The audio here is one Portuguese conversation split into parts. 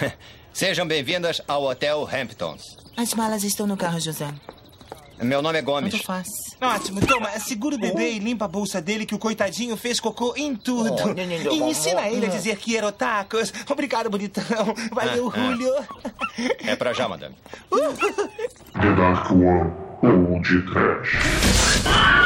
Sejam bem-vindas ao Hotel Hamptons. As malas estão no carro, José. Meu nome é Gomes. Muito fácil. Ótimo, toma, segura o bebê e limpa a bolsa dele que o coitadinho fez cocô em tudo. Oh, e ensina ele a dizer que era tacos. Obrigado, bonitão. Valeu, Ah, ah. Julio. É pra já, madame. The Dark One ou de Trash.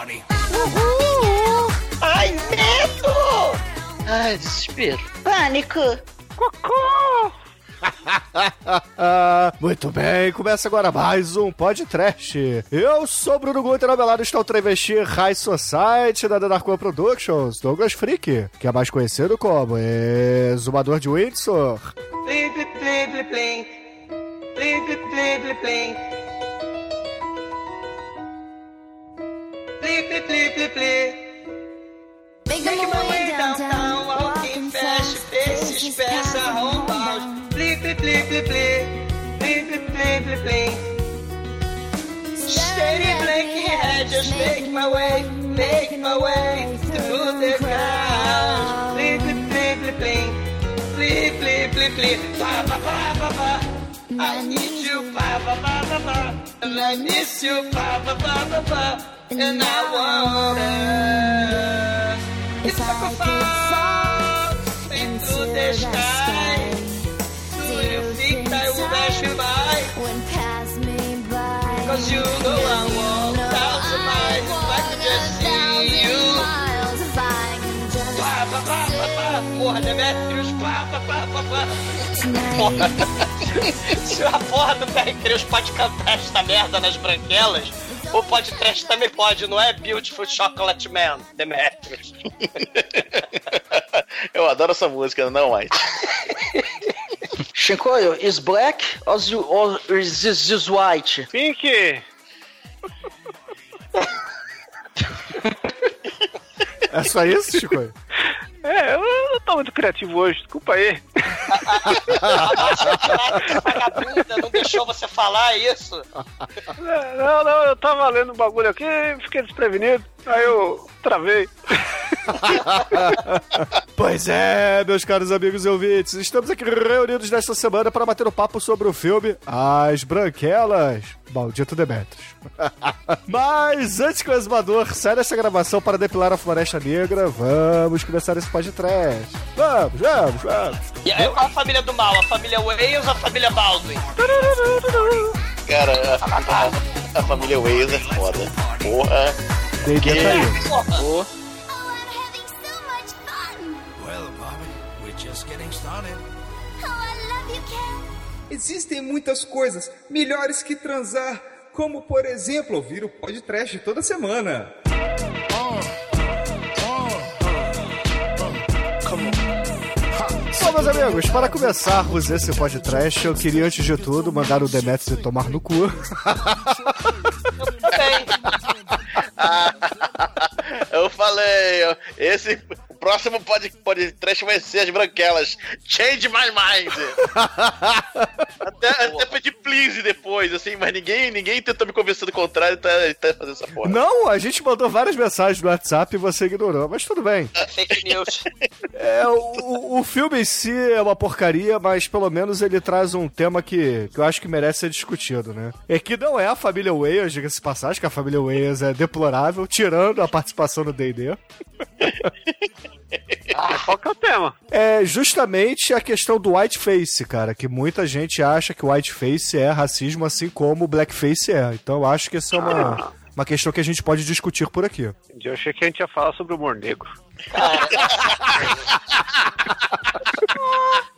Party. Ai, medo! Ai, desespero. Pânico! Muito bem, começa agora mais um podcast. Eu sou Bruno Guter, lado está o travesti High Society da The Dark One Productions, Douglas Freak, que é mais conhecido como Exumador de Windsor. Plim, plim, plim, plim, plim. Plim, plim, plim, plim, plim. Plim, plim, plim, plim, plim. Make Make my way downtown, walking fast, faces fast, a homebound. Plim, plim, plim, plim, plim. Plim, plim, plim, plim, plim. Steady blinking head, just make my way, make my way through the crowd. Plim, plim, plim, plim, plim. Plim, plim, plim, plim. Pa, pa, pa, pa, pa. I need you, pa, pa, pa, pa, pa. And I miss you, pa, pa, pa, pa, pa. And I wanna. It's like a fall into the sky. Do you think I will pass you by? When pass me by. Cause you know I want thousand miles if I could just see you. If I Pá, pá, pá, pá, pá. Porra, Demetrius, pá, pá, pá, pá, pá. tonight. Se a porra do Demetrius pode cantar esta merda nas branquelas, o podcast também pode, não é? Beautiful Chocolate Man, Demetrius. Eu adoro essa música, não, White. Shinkoio, is black or, is- or is this, this white? Pink! É só isso, Chico? É, eu não tô muito criativo hoje, desculpa aí. A vagabunda não deixou você falar isso? Não, não, eu tava lendo um bagulho aqui fiquei desprevenido, aí eu travei. Pois é, meus caros amigos e ouvintes, estamos aqui reunidos nesta semana para bater o papo sobre o filme As Branquelas. Maldito Demetrius. Mas antes que o exumador saia dessa gravação para depilar a Floresta Negra, vamos começar esse podcast. Vamos, vamos, vamos. E aí, qual a família do mal? A família Wales ou a família Baldwin? Cara, a, a- a família Waze é foda. Porra. D&D aí. Oh, Pô, I'm having so much fun. Well, Bobby, we're just getting started. I love you, Ken. Existem muitas coisas melhores que transar, como, por exemplo, ouvir o podcast toda semana. Bom, meus amigos, para começarmos esse podcast, eu queria, antes de tudo, mandar o Demetrius tomar no cu. Bem, eu falei, esse o próximo pod, podcast vai ser as branquelas. Change my mind. até, até pedir please depois, assim, mas ninguém, ninguém tentou me convencer do contrário e tá, tá fazendo essa porra. Não, a gente mandou várias mensagens no WhatsApp e você ignorou, mas tudo bem. fake news. É, o, o filme em si é uma porcaria, mas pelo menos ele traz um tema que, que eu acho que merece ser discutido, né? É que não é a família Wales, diga-se de passagem, que a família Wales é deplorável, tirando a participação no D&D. Ah, qual que é o tema? É justamente a questão do whiteface, cara, que muita gente acha que o whiteface é racismo, assim como o blackface é. Então eu acho que essa é uma, uma questão que a gente pode discutir por aqui. Eu achei que a gente ia falar sobre o humor negro. Cara,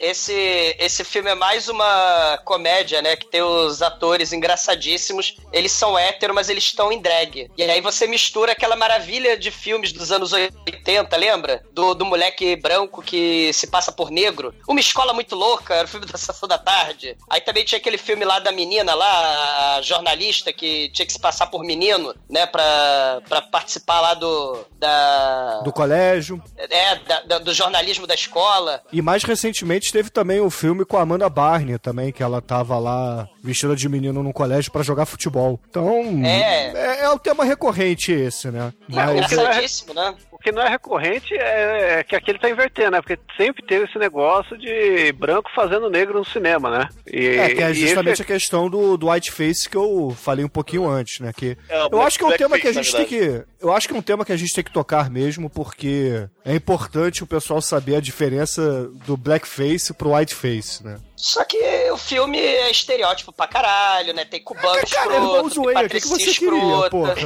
esse, esse filme é mais uma comédia, né? Que tem os atores engraçadíssimos. Eles são héteros, mas eles estão em drag. E aí você mistura aquela maravilha de filmes dos anos 80, lembra? Do, do moleque branco que se passa por negro. Uma escola muito louca, era o filme da Sessão da Tarde. Aí também tinha aquele filme lá da menina lá, a jornalista, que tinha que se passar por menino, né? Pra, pra participar lá do. Da. Do colégio. É, da- da- do jornalismo da escola. E mais recentemente teve também o filme com a Amanda Barney também, que ela tava lá vestida de menino num colégio pra jogar futebol. Então, É. é, é um tema recorrente esse, né? Mas, Engraçadíssimo, né? O que não é recorrente é, é que aqui ele tá invertendo, né? Porque sempre teve esse negócio de branco fazendo negro no cinema, né? E, é, que é justamente esse- a questão do, do whiteface que eu falei um pouquinho antes, né? Que É, eu acho que é um tema que a gente tem que. Eu acho que é um tema que a gente tem que tocar mesmo, porque é importante o pessoal saber a diferença do blackface pro whiteface, né? Só que o filme é estereótipo pra caralho, né? Tem cubano Cara, irmão escroto, que, que patricinha você queria, escrota. porra?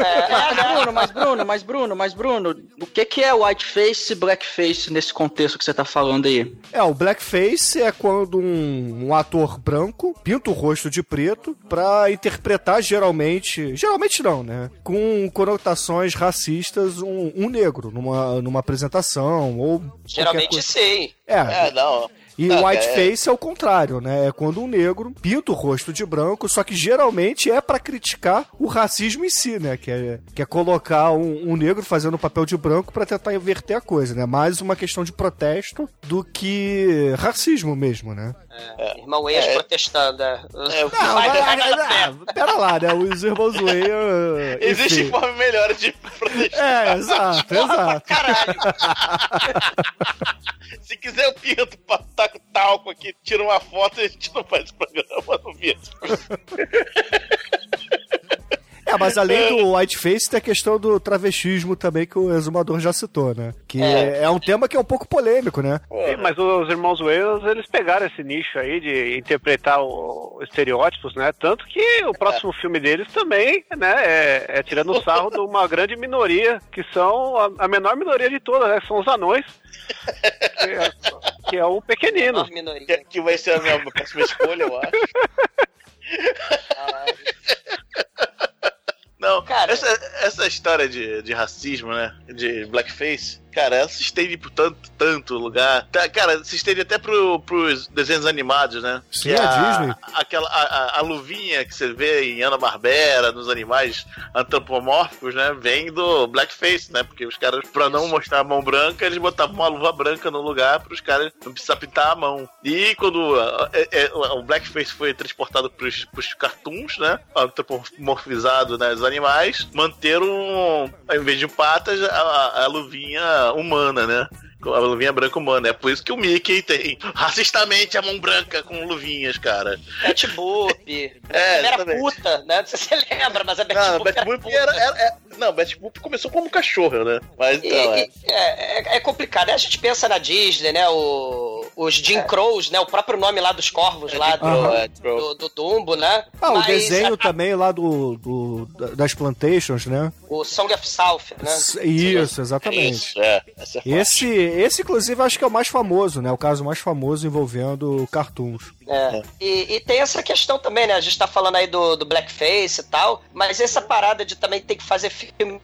É, Mas, Bruno, mas Bruno, mas Bruno, mas Bruno, o que, que é whiteface e blackface nesse contexto que você tá falando aí? É, o blackface é quando um, um ator branco pinta o rosto de preto pra interpretar geralmente, geralmente não, né? Com conotações racistas um, um negro numa, numa apresentação ou Geralmente sim. É, É, não. E Não, o é- whiteface é o contrário, né? É quando um negro pinta o rosto de branco, só que geralmente é pra criticar o racismo em si, né? Que é, que é colocar um, um negro fazendo o papel de branco pra tentar inverter a coisa, né? Mais uma questão de protesto do que racismo mesmo, né? Irmão ex protestando. É. É, Não, vai, mas- vai, vai, vai. ah, pera lá, né? Os irmãos Wayne. Existe forma melhor de protestar. É, exato, exato. Caralho. Se quiser eu pinto, talco aqui, tira uma foto e a gente não faz programa no vídeo. É, mas além do whiteface, tem a questão do travestismo também, que o exumador já citou, né? Que é, é um tema que é um pouco polêmico, né? Sim, mas os irmãos Wales, eles pegaram esse nicho aí de interpretar o- estereótipos, né? Tanto que o próximo filme deles também, né, é, é tirando o sarro de uma grande minoria, que são a, a menor minoria de todas, né? que São os anões. Que é, que é o pequenino. Que, que vai ser a minha próxima escolha, eu acho. Não, essa, essa história de, de racismo, né? De blackface, cara, ela se estende por tanto, tanto lugar. Tá, cara, se estende até pro, pros desenhos animados, né? Sim, Que a Disney. Aquela, a, a- a luvinha que você vê em Ana-Barbera, nos animais antropomórficos, né? Vem do blackface, né? Porque os caras, pra não mostrar a mão branca, eles botavam uma luva branca no lugar pros caras não precisar pintar a mão. E quando é- é, o blackface foi transportado pros, pros cartoons, né? Antropomorfizado né, os animais, manteram, ao invés de patas, a, a luvinha humana, né? A luvinha branca humana. É por isso que o Mickey tem racistamente a mão branca com luvinhas, cara. Betty Boop. É, era exatamente. puta, né? Não sei se você lembra, mas a Betty Não, Boop Betty era Boop puta. era, era- é- Não, Betty Boop começou como cachorro, né? Mas E- então, é. e- é, é- é complicado. A gente pensa na Disney, né? O, os É. Jim Crows, né? O próprio nome lá dos corvos lá do, Aham. é, do, do Dumbo, né? Ah, o Mas desenho a- também lá do, do- da- das plantations, né? o Song of South, né? Isso, exatamente. Isso, é. Essa é Esse, esse, inclusive, acho que é o mais famoso, né? O caso mais famoso envolvendo cartoons. É. E, e tem essa questão também, né? A gente tá falando aí do, do blackface e tal, mas essa parada de também ter que fazer filme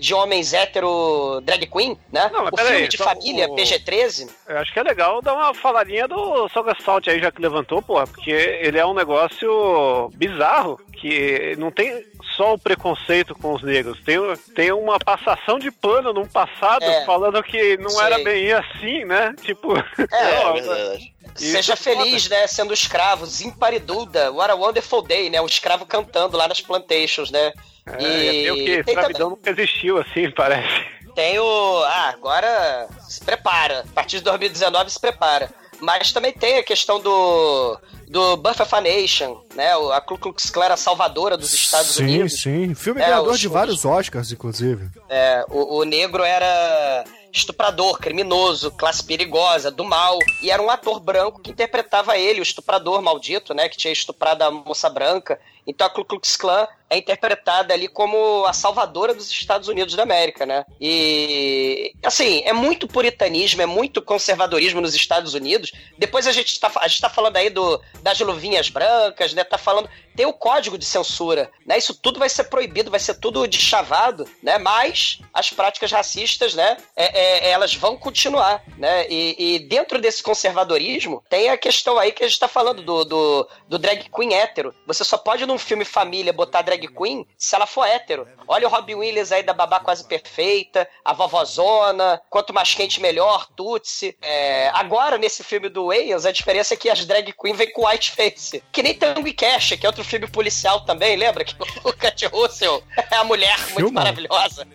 de homens hétero drag queen, né? Não, mas o filme de só família, o- PG-13. Eu acho que é legal dar uma faladinha do Soga Salt aí, já que levantou, porra, porque ele é um negócio bizarro, que não tem só o preconceito com os negros, tem, tem uma passação de pano num passado É. falando que não Sei. era bem assim, né? Tipo. É, não, verdade. Isso Seja foda. feliz, né? Sendo escravo, Zimpariduda, What a Wonderful Day, né? O escravo cantando lá nas plantations, né? É, é meio que escravidão nunca existiu assim, parece. Tem o. Ah, agora se prepara. A partir de 2019 se prepara. Mas também tem a questão do. Do Buffalo Nation, né? o- A Ku Klux Klan era salvadora dos Estados sim, Unidos. sim. Filme É, ganhador os- de vários Oscars, inclusive. É, o, o negro era estuprador, criminoso, classe perigosa, do mal. E era um ator branco que interpretava ele, o estuprador maldito, né? Que tinha estuprado a moça branca. Então a Ku Klux Klan é interpretada ali como a salvadora dos Estados Unidos da América, né? E assim, é muito puritanismo, é muito conservadorismo nos Estados Unidos. Depois a gente está a gente tá falando aí do, das luvinhas brancas, né? Tá falando tem o código de censura, né? Isso tudo vai ser proibido, vai ser tudo deschavado, né? Mas as práticas racistas, né? É, é, elas vão continuar, né? E, e, dentro desse conservadorismo tem a questão aí que a gente está falando do, do, do drag queen hétero. Você só pode num filme família botar drag queen se ela for hétero. Olha o Robin Williams aí da babá quase perfeita, a vovozona, quanto mais quente melhor, Tutsi. É, agora nesse filme do Wayans a diferença é que as drag queen vêm com white face, que nem Tango e Cash, que é outro filme policial também, lembra? Que o Cat Russell é a mulher muito maravilhosa.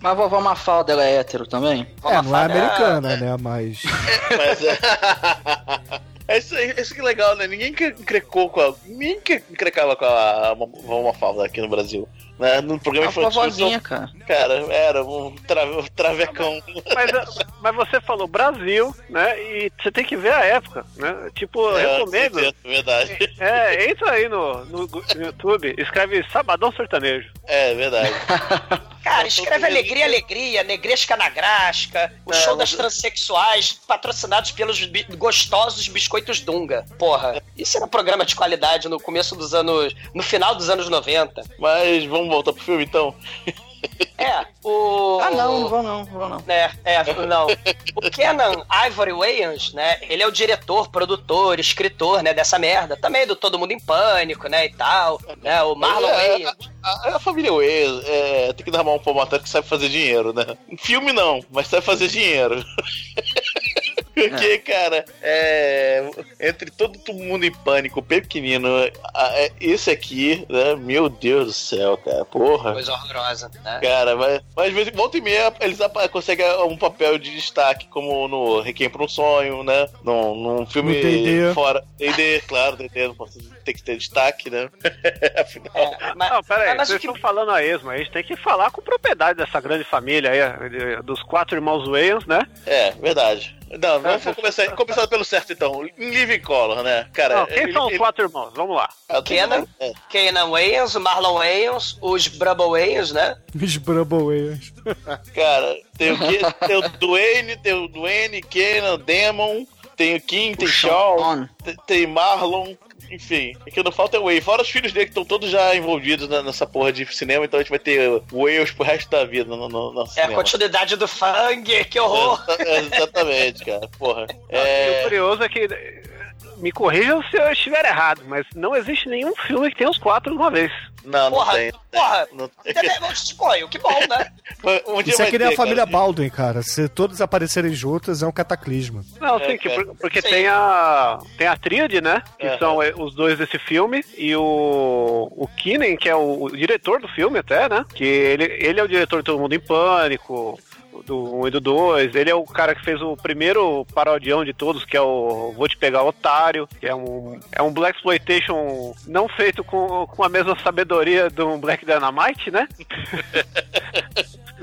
Mas a vovó Mafalda, ela é hétero também? É, não é americana, né? Mas. Mas é. É isso, isso que é legal, né? Ninguém encrecou com a. Ninguém encrecava com a Vovó Mafalda aqui no Brasil. Né? No programa a infantil. vovozinha, cara. Cara, era um trave, travecão. Mas, mas você falou Brasil, né? E você tem que ver a época, né? Tipo, É, recomendo. sim, verdade. É, entra aí no, no, YouTube, escreve Sabadão Sertanejo. É, verdade. Cara, escreve Alegria, Alegria, Negresca na Grasca, o É, show das transexuais, patrocinados pelos bi- gostosos biscoitos Dunga. Porra, isso era um programa de qualidade no começo dos anos. no final dos anos 90. Mas vamos voltar pro filme então? É, o. Ah, não, não vou não, não vou não. É, é, não. O Kenan Ivory Wayans, né? Ele é o diretor, produtor, escritor, né? Dessa merda. Também do Todo Mundo em Pânico, né? E tal. Né? O Marlon É, Wayans. A, a família Wayans é, tem que dar uma palmatória que sabe fazer dinheiro, né? Em filme não, mas sabe fazer dinheiro. Porque, cara, é, entre todo mundo em pânico, pequenino, a- é, esse aqui, né? Meu Deus do céu, cara, porra. Coisa horrorosa, né? Cara, mas, mas às vezes, volta e meia, eles conseguem um papel de destaque, como no Requiem por um Sonho, né? Num, num filme D&D. fora. D&D, claro, D&D tem que ter destaque, né? Afinal. É, mas, Não, pera aí, mas o vocês que- estão falando a esmo, a gente tem que falar com propriedade dessa grande família aí, dos quatro irmãos Wayans, né? É, verdade. Não, vamos começar, começar pelo certo então. Em Living Color, né? Cara, Não, quem ele- são os ele- quatro irmãos? Vamos lá. Tudo Kenan. É. Kenan Wayans, o Marlon Wayans, os Brubble Wayans, né? Os Brumblewayers. Cara, tem o, Ke- tem o Dwayne, tem o Dwayne, Kenan, Demon, tem o Kim, tem O Shaw, Sean. tem Marlon, enfim. O que não falta é o Way. Fora os filhos dele que estão todos já envolvidos na- nessa porra de cinema, então a gente vai ter Wales pro resto da vida no, no, no É a continuidade do Fang, que horror! É, exatamente, cara. Porra. E o É, curioso é que. Me corrijam se eu estiver errado, mas não existe nenhum filme que tenha os quatro de uma vez. não, não Porra, tem. porra! Não tem. Disponho, que bom, né? Um dia Isso é que nem ter, a família cara. Baldwin, cara. Se todos aparecerem juntos, é um cataclisma. Não, É, sim, que cara. por- porque Sim. tem a. Tem a tríade, né? Que são eh, os dois desse filme. E o. O Kinen, que é o, o diretor do filme, até, né? Que ele, ele é o diretor de Todo Mundo em Pânico. Do 1 e do 2, ele é o cara que fez o primeiro parodião de todos, que é o Vou Te Pegar Otário, que é um, é um Black Exploitation não feito com, com a mesma sabedoria do Black Dynamite, né?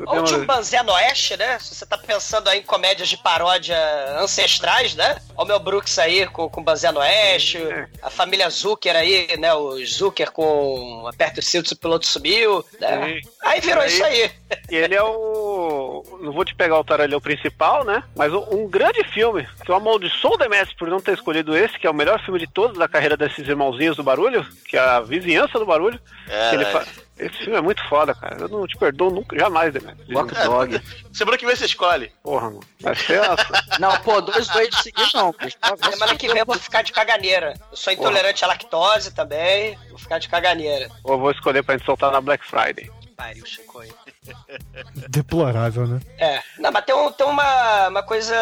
Ou de um Banzé no Oeste, né? Se você tá pensando aí em comédias de paródia ancestrais, né? Olha o Mel Brooks aí com, com Banzé no Oeste, a família Zucker aí, né? O Zucker com Aperta os cintos e o piloto subiu, né? Aí virou Aí- isso aí. E ele é o. Não vou te pegar o Otário, ele é o principal, né? Mas um, um grande filme, que eu amaldiçoo o Demetrio por não ter escolhido esse, que é o melhor filme de todos da carreira desses irmãozinhos do barulho, que é a vizinhança do barulho. É, ele né? fa- Esse filme é muito foda, cara. Eu não te perdoo nunca, jamais, Demetrio. Walk Dog. Semana que vem você escolhe. Porra, mano. Vai ser essa. Não, pô, dois dois de seguir não. Semana que vem eu vou ficar de caganeira. Eu sou intolerante à lactose também, vou ficar de caganeira. Ou eu vou escolher pra gente soltar na Black Friday. Pariu, Chico. Deplorável, né? É. Não, mas tem, um- tem uma, uma coisa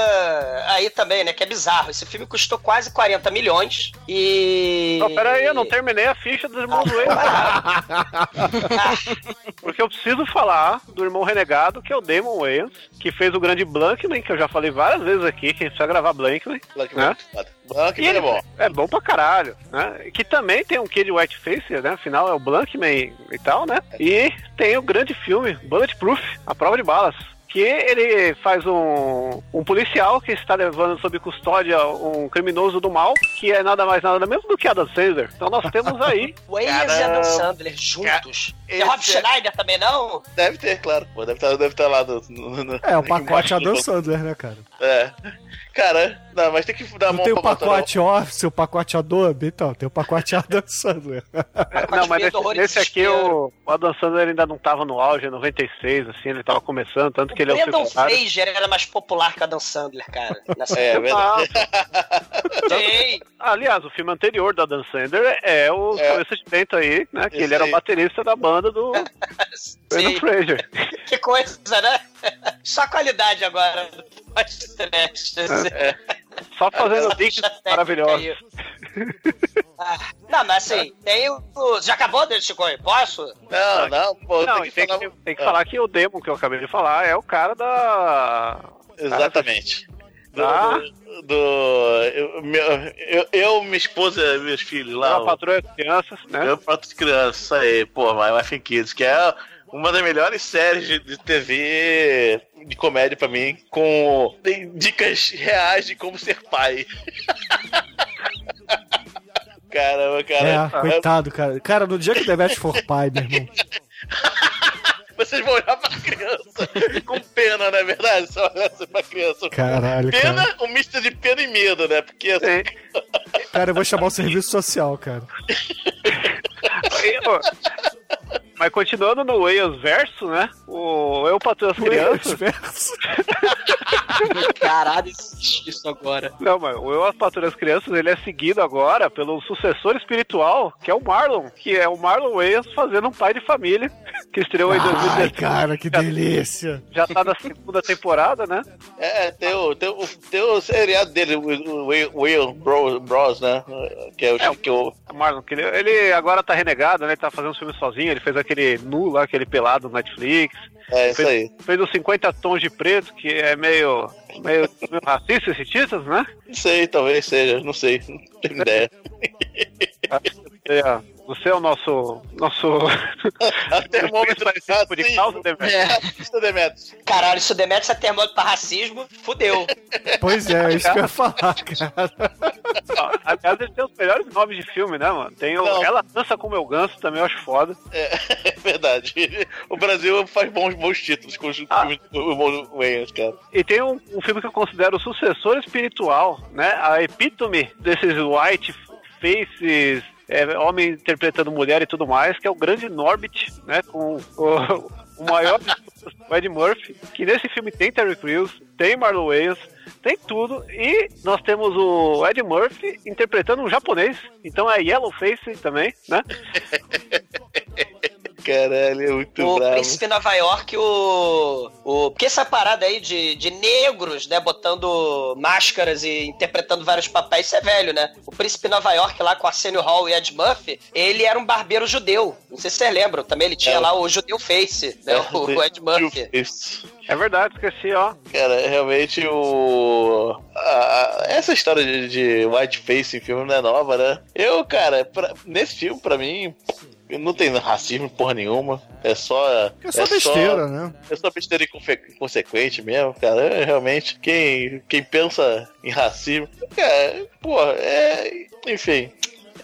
aí também, né? Que é bizarro. Esse filme custou quase 40 milhões e. Não, pera aí, eu não terminei a ficha dos irmãos Wayans. Porque eu preciso falar do irmão renegado, que é o Damon Wayans, que fez o grande Blankman, que eu já falei várias vezes aqui, que a gente precisa gravar Blankman. Black né? Ele é bom. é bom pra caralho, né? Que também tem um quê de whiteface, né? Afinal é o Blankman e tal, né? E tem o grande filme, Bulletproof, A Prova de Balas. que ele faz um, um policial que está levando sob custódia um criminoso do mal, que é nada mais nada menos do que Adam Sandler. Então nós temos aí. Wayans e Adam Sandler juntos. Tem Rob esse- Schneider também, não? Deve ter, claro. Pô, deve estar deve estar lá no, no- no- É, o pacote Adam Sandler, né, cara? É. Cara, não, mas tem que dar a mão tem o pacote Office, o pacote Adobe, então, tem o pacote Adam Sandler. Não, mas nesse, nesse aqui o, o Adam Sandler ainda não tava no auge, em 96, assim, ele tava começando, tanto que ele é o Brandon secundário. Fraser era mais popular que Adam Sandler, cara. Nessa É, verdade. Sim. Aliás, o filme anterior do Adam Sandler é o É. Cabeça de Vento aí, né? Que Esse ele era o baterista da banda do Brandon. Fraser. Que coisa, né? Só qualidade agora. É. Só fazendo técnica maravilhosos. Ah, não, mas assim, tem o. Já acabou dele, Chico? Posso? Não, não, pô, Não, tem que tem falar. que, tem que Ah, falar que o Demon que eu acabei de falar é o cara da. Exatamente. Do, Ah. do, do- eu, meu- eu, eu, minha esposa, meus filhos lá. Da Patroa das Crianças, né? Eu prato de criança, isso aí, pô, My Wife and Kids, que é uma das melhores séries de, de TV de comédia pra mim, com tem dicas reais de como ser pai. Caramba, cara. É, coitado, cara. Cara, no dia que o Demet for pai, meu irmão. Vocês vão olhar pra criança com pena, não é verdade? Você olha assim pra criança. Caralho, Pena, cara. um misto de pena e medo, né? Porque assim, Cara, eu vou chamar o serviço social, cara. Mas continuando no Wales verso, né? O Eu Patrulho as Crianças. Verso. Caralho, existe isso agora. Não, mas o Eu as Patrulhas Crianças ele é seguido agora pelo sucessor espiritual, que é o Marlon, que é o Marlon Wales fazendo um pai de família, que estreou em Ai, 2017. cara, que delícia. Já tá na segunda temporada, né? É, tem o, tem o, tem o seriado dele, o Will, Bros, Bros, né? Que é o É, que. O Marlon, que ele, ele agora tá renegado, né? Ele tá fazendo filme sozinho, ele fez aquele nu lá, aquele pelado no Netflix. É, isso fez, aí. Fez os 50 tons de preto, que é meio, meio, meio racista esse título, né? Não sei, talvez seja, não sei, não tenho ideia. É, você é o nosso. nosso. A termômetro esse tipo de causa, Demetrio. É. Demetrius. Caralho, se o Demetrius é termômetro pra racismo, fudeu. Pois é, é isso que eu ia falar, cara. Ó, Aliás, ele tem os melhores nomes de filme, né, mano? Tem o Não. Ela Dança com Meu Ganso, também eu acho foda. É, é verdade. O Brasil faz bons, bons títulos com os Ah. filmes do Wayans, cara. E tem um, um filme que eu considero o sucessor espiritual, né? A epítome desses white faces, é, homem interpretando mulher e tudo mais, que é o grande Norbit, né? Com o, o maior o Ed Murphy, que nesse filme tem Terry Crews, tem Marlon Wayans, tem tudo, e nós temos o Ed Murphy interpretando um japonês, então é Yellowface também, né? Caralho, é muito o bravo. Príncipe Nova York, o. o porque essa parada aí de, de negros, né, botando máscaras e interpretando vários papéis, isso é velho, né? O Príncipe Nova York lá com Arsenio Hall e Ed Murphy, ele era um barbeiro judeu. Não sei se vocês lembram, também ele tinha É. lá o judeu face, né? o, o Ed Murphy. Isso. É verdade, esqueci, ó. Cara, realmente o. a- a- essa história de, de whiteface em filme não é nova, né? Eu, cara, pra- nesse filme, pra mim, não tem racismo porra nenhuma. É só. É só besteira, né? É só besteira inconsequente mesmo, cara. É, realmente, quem, quem pensa em racismo. É, porra, é. Enfim.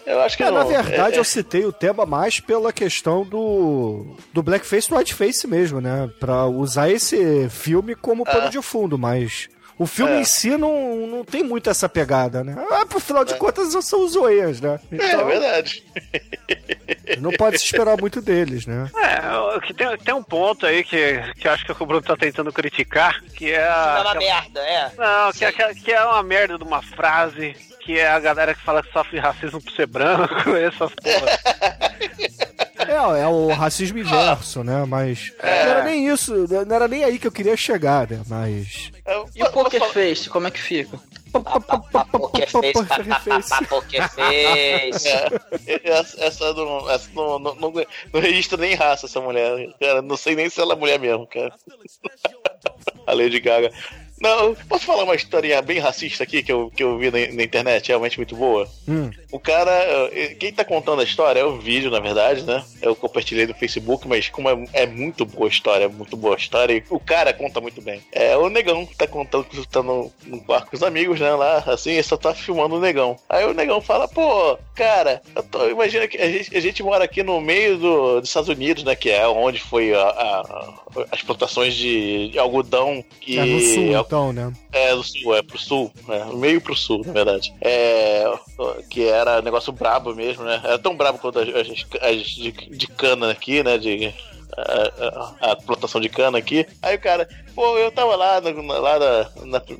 Eu acho que É, não. na verdade, é, eu citei o tema mais pela questão do, do blackface no whiteface mesmo, né? Pra usar esse filme como pano Ah. de fundo, mas o filme É. em si não, não tem muito essa pegada, né? Ah, pro final de contas, são os zoeias, né? é, Então, verdade. não pode se esperar muito deles, né? É, tem, tem um ponto aí que, que eu acho que o Bruno tá tentando criticar, que é É a. uma que é- merda, é. Não, que é, que é- que é uma merda de uma frase, que é a galera que fala que sofre racismo por ser branco, essas porra. É, é o racismo inverso, né? Mas não era nem isso, não era nem aí que eu queria chegar, né? Mas. E o Poker Face, como é que fica? Poker face, papapá, poker face. É, essa, essa não, essa não, não, não, não registra nem raça, essa mulher. Cara, não sei nem se ela é mulher mesmo, cara. A Lady Gaga. Não, posso falar uma historinha bem racista aqui que eu, que eu vi na, na internet, realmente muito boa? Hum. O cara, eh, quem tá contando a história é o vídeo, na verdade, né? Eu compartilhei no Facebook, mas como é, é muito boa a história, é muito boa a história, e o cara conta muito bem. É o negão que tá contando que tá no, no quarto com os amigos, né? Lá, assim, e só tá filmando o negão. Aí o negão fala, pô, cara, eu tô, imagina que a gente, a gente mora aqui no meio do, dos Estados Unidos, né? Que é onde foi a, a- as plantações de, de algodão e. É no sul, então, né? É, do sul, é pro sul, né? Meio pro sul, na verdade. É. Que era negócio brabo mesmo, né? Era tão brabo quanto as, as- as de, de cana aqui, né? De. A, a- plantação de cana aqui. Aí o cara, pô, eu tava lá, lá na, na pr-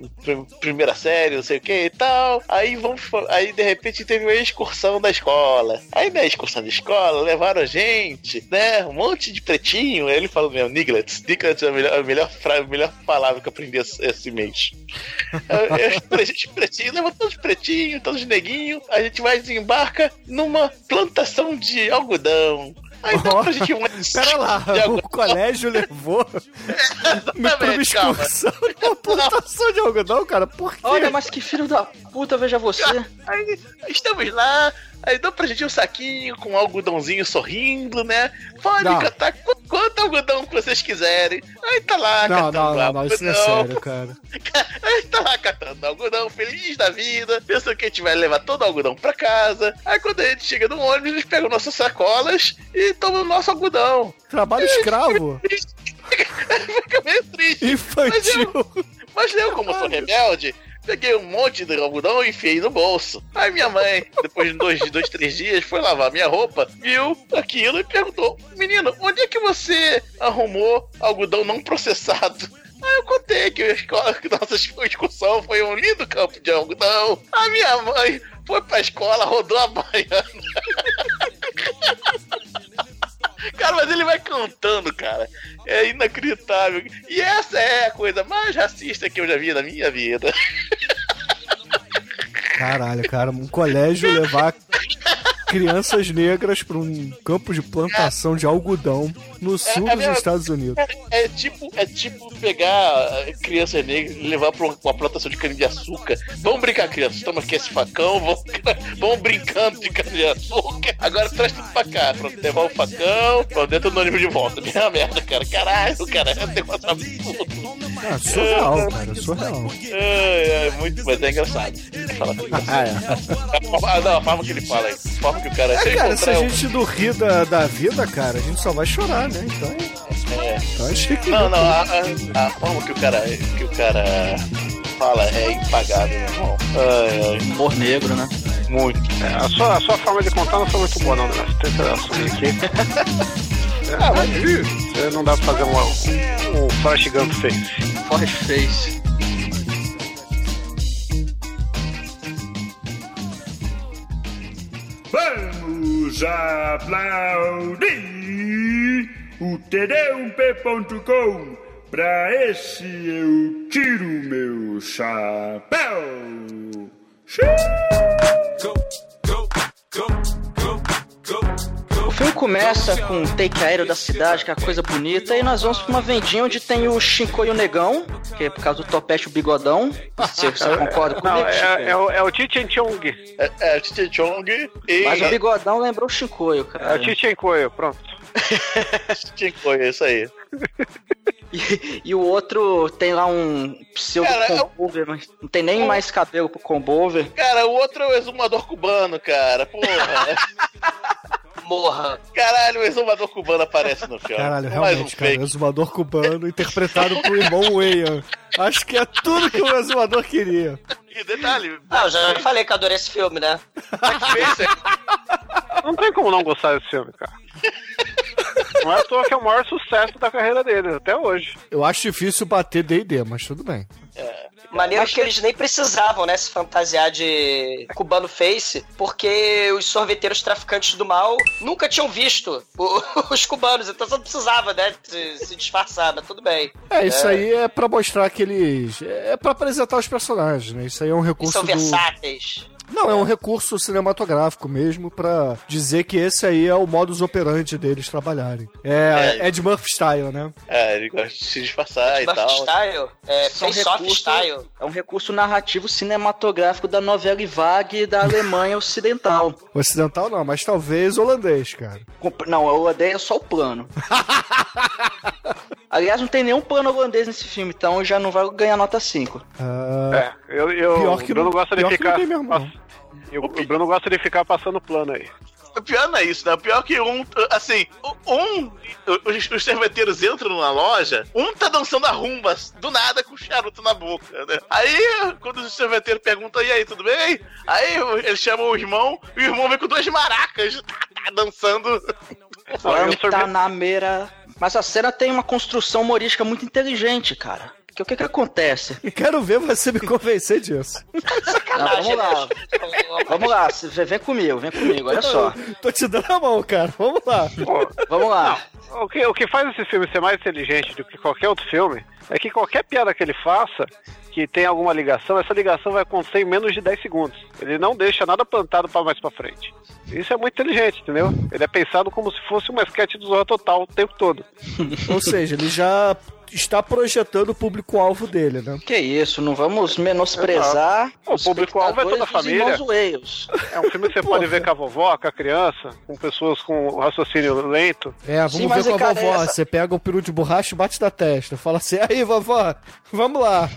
primeira série, não sei o que e tal. Aí vamos. Aí de repente teve uma excursão da escola. Aí na excursão da escola levaram a gente, né? Um monte de pretinho. Aí ele falou mesmo, Niglets. Niglets é a melhor, a melhor, fra- a melhor palavra que eu aprendi esse, esse mês. Os pre- os pretinhos, leva todos os pretinhos, todos os neguinhos. A gente vai desembarca numa plantação de algodão. Aí dá pra gente uma Pera lá, o colégio levou me pra uma calma. excursão de uma plantação de algodão, cara. Por quê? Olha, mas que filho da puta, veja você. Aí estamos lá, aí dá pra gente um saquinho com um algodãozinho sorrindo, né? Pode Não. cantar qu- quanto algodão que vocês quiserem. Aí tá lá Não, cantando não, não, não, isso não é sério, cara. Aí tá lá catando algodão, feliz da vida, pensando que a gente vai levar todo o algodão pra casa. Aí quando a gente chega no ônibus, eles pegam nossas sacolas e tomam o nosso algodão. Trabalho escravo. Fica meio triste. Infantil. Mas eu, como sou rebelde, peguei um monte de algodão e enfiei no bolso. Aí minha mãe, depois de dois, dois três dias, foi lavar minha roupa, viu aquilo e perguntou: Menino, onde é que você arrumou algodão não processado? Aí eu contei que a escola, que nossa excursão foi um lindo campo de algodão. A minha mãe foi pra escola, rodou a baiana. Cara, mas ele vai cantando, cara. É inacreditável. E essa é a coisa mais racista que eu já vi na minha vida. Caralho, cara, um colégio levar crianças negras pra um campo de plantação de algodão no sul é dos mesmo. Estados Unidos. É, é tipo, é tipo pegar crianças negras e levar pra uma, plantação de cana-de-açúcar. Vamos brincar, crianças. Toma aqui esse facão, vamos, vamos brincando de cana-de-açúcar. Agora traz tudo pra cá. Pronto, levar o facão, pra dentro do ônibus de volta. Minha merda, cara. Caralho, cara. É um negócio absurdo. Ah, surreal, cara, surreal. É, é muito, mas é engraçado. Fala Ah, é. Ah, não, a forma que ele fala aí. A forma que o cara. É, se cara, se a gente não rir da, da vida, cara, a gente só vai chorar, né? Então, É. então a gente tem que Não, rir. não, a, a- a forma que o cara, que o cara fala é impagável, irmão. Ai, ai. Humor negro, né? Muito. É, a, sua, a sua forma de contar não foi muito boa, não, Nelson. Tenta assumir aqui. Ah, mas É, Não dá pra fazer um, um, um Flash Gun Face. Forrest Face. Vamos aplaudir o td1p.com. Pra esse eu tiro meu chapéu. O filme começa com um take aéreo da cidade, que é a coisa bonita, e nós vamos pra uma vendinha onde tem o Shinko e o Negão, que é por causa do topete o bigodão. Você, você concorda comigo? Não, Chico? é, é, o- é o Chichen Chong. É, é o Tite Chong e. Mas o bigodão lembrou o Shinkoio, cara. É o Chichen Coelho, pronto. Tite é isso aí. E, e o outro tem lá um pseudo Cara, eu- combover, mas não tem nem mais cabelo pro combover. Cara, o outro é o exumador cubano, cara. Porra. Morra. Caralho, o exumador cubano aparece no filme. Caralho, Mais um realmente, cara, fake. o exumador cubano interpretado por irmão Wayne. Acho que é tudo que o exumador queria. E detalhe, Ah, eu já falei que eu adorei esse filme, né? Não tem como não gostar desse filme, cara. Não é à toa que é o maior sucesso da carreira dele, até hoje. Eu acho difícil bater D&D, mas tudo bem. Maneiro que eles nem precisavam, né, se fantasiar de cubano face, porque os sorveteiros traficantes do mal nunca tinham visto o- os cubanos, então só não precisava, né, se, se disfarçar, mas tudo bem. É, isso aí é pra mostrar que eles... É pra apresentar os personagens, né? Isso aí é um Eles recurso são do... versáteis. Não, é um recurso cinematográfico mesmo pra dizer que esse aí é o modus operandi deles trabalharem. É, É. Ed Murphy style, né? É, ele gosta de se disfarçar e Buff tal. Style, é, é um face-off recurso- style. É um recurso narrativo cinematográfico da novela Vague da Alemanha Ocidental. Ocidental não, mas talvez holandês, cara. Não, eu odeio só o plano. Aliás, não tem nenhum plano holandês nesse filme, então já não vai ganhar nota 5. É, eu, eu, Pior que o Bruno não- gosta de pior que não ficar. tem mesmo, não. Pass- eu- o Bruno gosta de ficar passando plano aí. O pior não é isso, né? O pior é que um, assim, um, os, os entram numa loja, um tá dançando a rumba, do nada, com o charuto na boca, né? Aí, quando os cerveteiros perguntam, e aí, tudo bem? Aí eles chamam o irmão, e o irmão vem com duas maracas, tá, dançando. Vamos tá na meira. Mas a cena tem uma construção humorística muito inteligente, cara. Porque o que que acontece? Quero ver você me convencer disso. Não, vamos lá. Vamos lá, vem comigo, vem comigo, olha só. Tô te dando a mão, cara. Vamos lá. Vamos lá. O que, o que faz esse filme ser mais inteligente do que qualquer outro filme é que qualquer piada que ele faça que tem alguma ligação, essa ligação vai acontecer em menos de 10 segundos. Ele não deixa nada plantado para mais pra frente. Isso é muito inteligente, entendeu? Ele é pensado como se fosse uma sketch do Zorra Total o tempo todo. Ou seja, ele já está projetando o público-alvo dele, né? Que isso, não vamos menosprezar O público-alvo é toda a família. É um filme que você pode ver com a vovó, com a criança, com pessoas com raciocínio lento. É, vamos Sim, ver com a cara, vovó. essa- Você pega o peru de borracha e bate na testa. Fala assim, aí, vovó, vamos lá.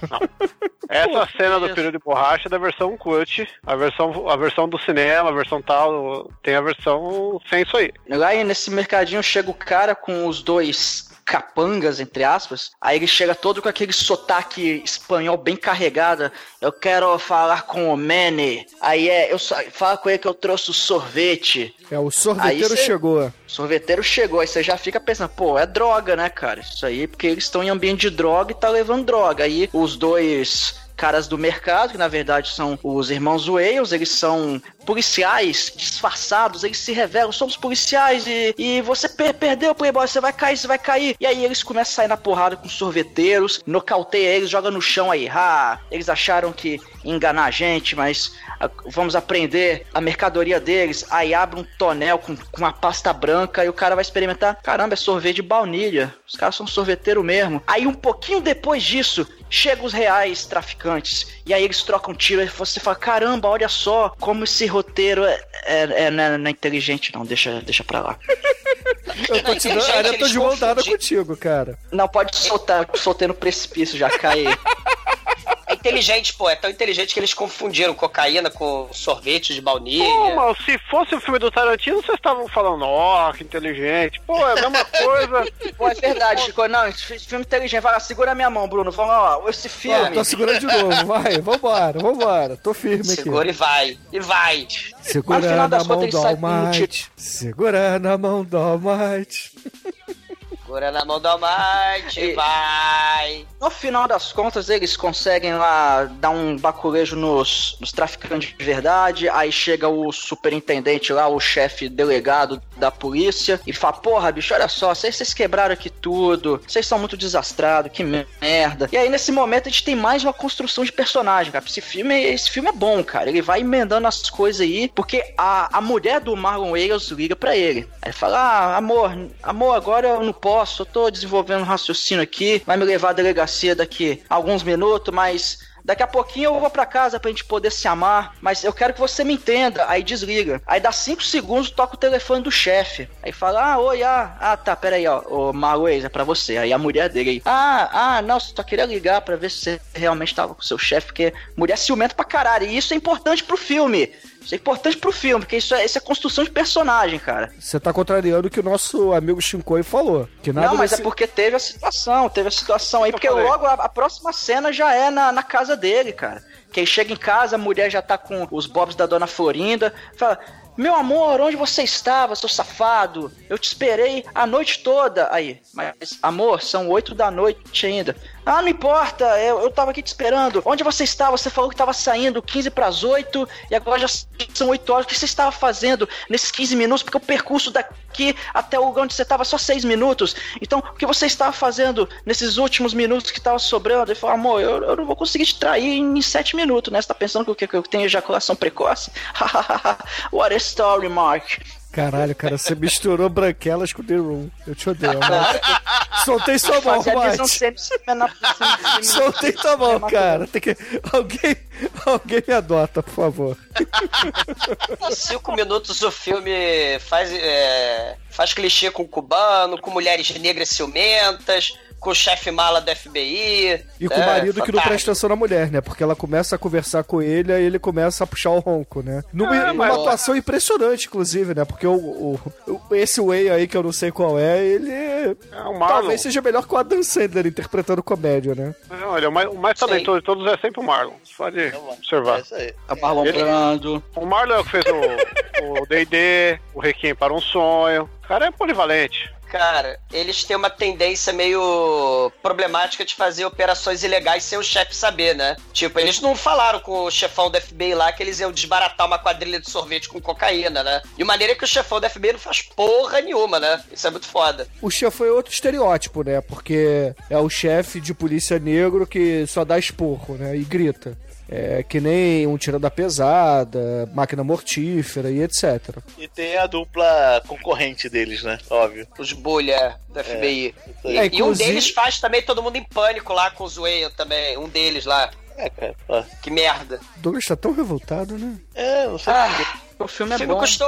Essa cena do período de borracha é da versão cut, a versão, a versão do cinema, a versão tal, tem a versão sem isso aí. Lá aí, nesse mercadinho chega o cara com os dois capangas, entre aspas. Aí ele chega todo com aquele sotaque espanhol bem carregado. Eu quero falar com o Manny. Aí é, eu só- fala com ele que eu trouxe o sorvete. É, o sorveteiro cê- chegou. O sorveteiro chegou, aí você já fica pensando, pô, é droga, né, cara? Isso aí, porque eles estão em ambiente de droga e tá levando droga. Aí os dois caras do mercado, que na verdade são os irmãos Wales, eles são policiais disfarçados, eles se revelam, somos policiais e, e você per- perdeu, Playboy, você vai cair, você vai cair. E aí eles começam a sair na porrada com os sorveteiros, nocauteia eles, joga no chão aí, ah, eles acharam que enganar a gente, mas vamos aprender a mercadoria deles. Aí abre um tonel com, com uma pasta branca e o cara vai experimentar. Caramba, é sorvete de baunilha. Os caras são sorveteiro mesmo. Aí um pouquinho depois disso, chegam os reais traficantes. E aí eles trocam tiro e você fala: caramba, olha só como esse roteiro é, é, é- não, é, não é inteligente, não. Deixa, deixa pra lá. Eu tô te dando, ainda tô de mão dada confundiram. contigo, cara. Não, pode soltar, eu soltei no precipício, já cai. É inteligente, pô. É tão inteligente que eles confundiram cocaína com sorvete de Pô, baunilha. mas se fosse o filme do Tarantino, vocês estavam falando, ó, que inteligente. Pô, é a mesma coisa. Pô, é verdade, Chico. Não, esse fi- filme inteligente. Vai lá, segura minha mão, Bruno. Vamos lá, ó, esse filme. tô segurando de novo, vai, vambora, vambora. Tô firme aqui. Segura e vai. E vai. Segurando a das mão contas do ele sai com Almighty. Segurando a mão do Almighty. Segura na mão do Almighty. E- Vai. No final das contas, eles conseguem lá dar um baculejo nos, nos traficantes de verdade. Aí chega o superintendente lá, o chefe delegado da polícia, e fala: Porra, bicho, olha só, vocês, quebraram aqui tudo, vocês são muito desastrados, que merda. E aí, nesse momento, a gente tem mais uma construção de personagem, cara. Esse filme, esse filme é bom, cara. Ele vai emendando as coisas aí, porque a, a mulher do Marlon Wayans liga pra ele. Aí ele fala: Ah, amor, amor, agora eu não posso, eu tô desenvolvendo um raciocínio aqui, vai me levar à delegacia daqui alguns minutos, mas Daqui a pouquinho eu vou pra casa pra gente poder se amar, mas eu quero que você me entenda. Aí desliga. Aí dá 5 segundos, toca o telefone do chefe. Aí fala: Ah, oi, ah, ah, tá, peraí, ó, ô Marwez, é pra você. Aí a mulher dele aí, ah, ah, não, só queria ligar pra ver se você realmente tava com o seu chefe, porque mulher é ciumenta pra caralho. E isso é importante pro filme. Isso é importante pro filme, porque isso é, isso é construção de personagem, cara. Você tá contrariando o que o nosso amigo Shinkoi falou. Que nada não, mas desse- é porque teve a situação, teve a situação aí, porque logo a, a próxima cena já é na, na casa dele, cara. Que ele chega em casa, a mulher já tá com os bobs da dona Florinda, fala. Meu amor, onde você estava, seu safado? Eu te esperei a noite toda. Aí, mas amor, são oito da noite ainda. Ah, não importa, eu, eu tava aqui te esperando. Onde você estava? Você falou que tava saindo 15 para as 8 e agora já são 8 horas. O que você estava fazendo nesses 15 minutos? Porque o percurso daqui até o lugar onde você estava só 6 minutos. Então, o que você estava fazendo nesses últimos minutos que tava sobrando? Ele falou, amor, eu, eu não vou conseguir te trair em 7 minutos, né? Você tá pensando que, eu- que eu tenho ejaculação precoce? What a story, Mark. Caralho, cara, você misturou branquelas com The Room. Eu te odeio, amor. Soltei sua mão, Mate. Soltei tua mão, cara. Tem que... alguém, alguém me adota, por favor. Cinco minutos o filme faz, é, faz clichê com o cubano, com mulheres negras ciumentas, com o chefe mala do FBI. E com é, o marido que não presta atenção na mulher, né? Porque ela começa a conversar com ele e ele começa a puxar o ronco, né? Numa, É, numa atuação impressionante, inclusive, né? Porque o, o- o- esse Way aí, que eu não sei qual é, ele É o Marlon. talvez seja melhor que o Adam Sandler interpretando comédia, né? Não, olha, o mais, o mais talentoso de todos é sempre o Marlon. Você Pode observar. É isso aí. Tá Marlon Ele- Brando. O Marlon é o que fez o o D&D, o Requiem para um Sonho. O cara é polivalente. Cara, eles têm uma tendência meio problemática de fazer operações ilegais sem o chefe saber, né? Tipo, eles não falaram com o chefão do FBI lá que eles iam desbaratar uma quadrilha de sorvete com cocaína, né? E maneira que o chefão do FBI não faz porra nenhuma, né? Isso é muito foda. O chefe é outro estereótipo, né? Porque é o chefe de polícia negro que só dá esporro, né? E grita. É que nem um tira da pesada, máquina mortífera e etc. E tem a dupla concorrente deles, né? Óbvio. Os bulha do FBI. isso aí. E, É, e um inclusive- deles faz também todo mundo em pânico lá com o Zoeio também. Um deles lá. É, cara. ó. Que merda. Douglas tá tão revoltado, né? É, não sei Ah. O filme o é filme, bom. custou,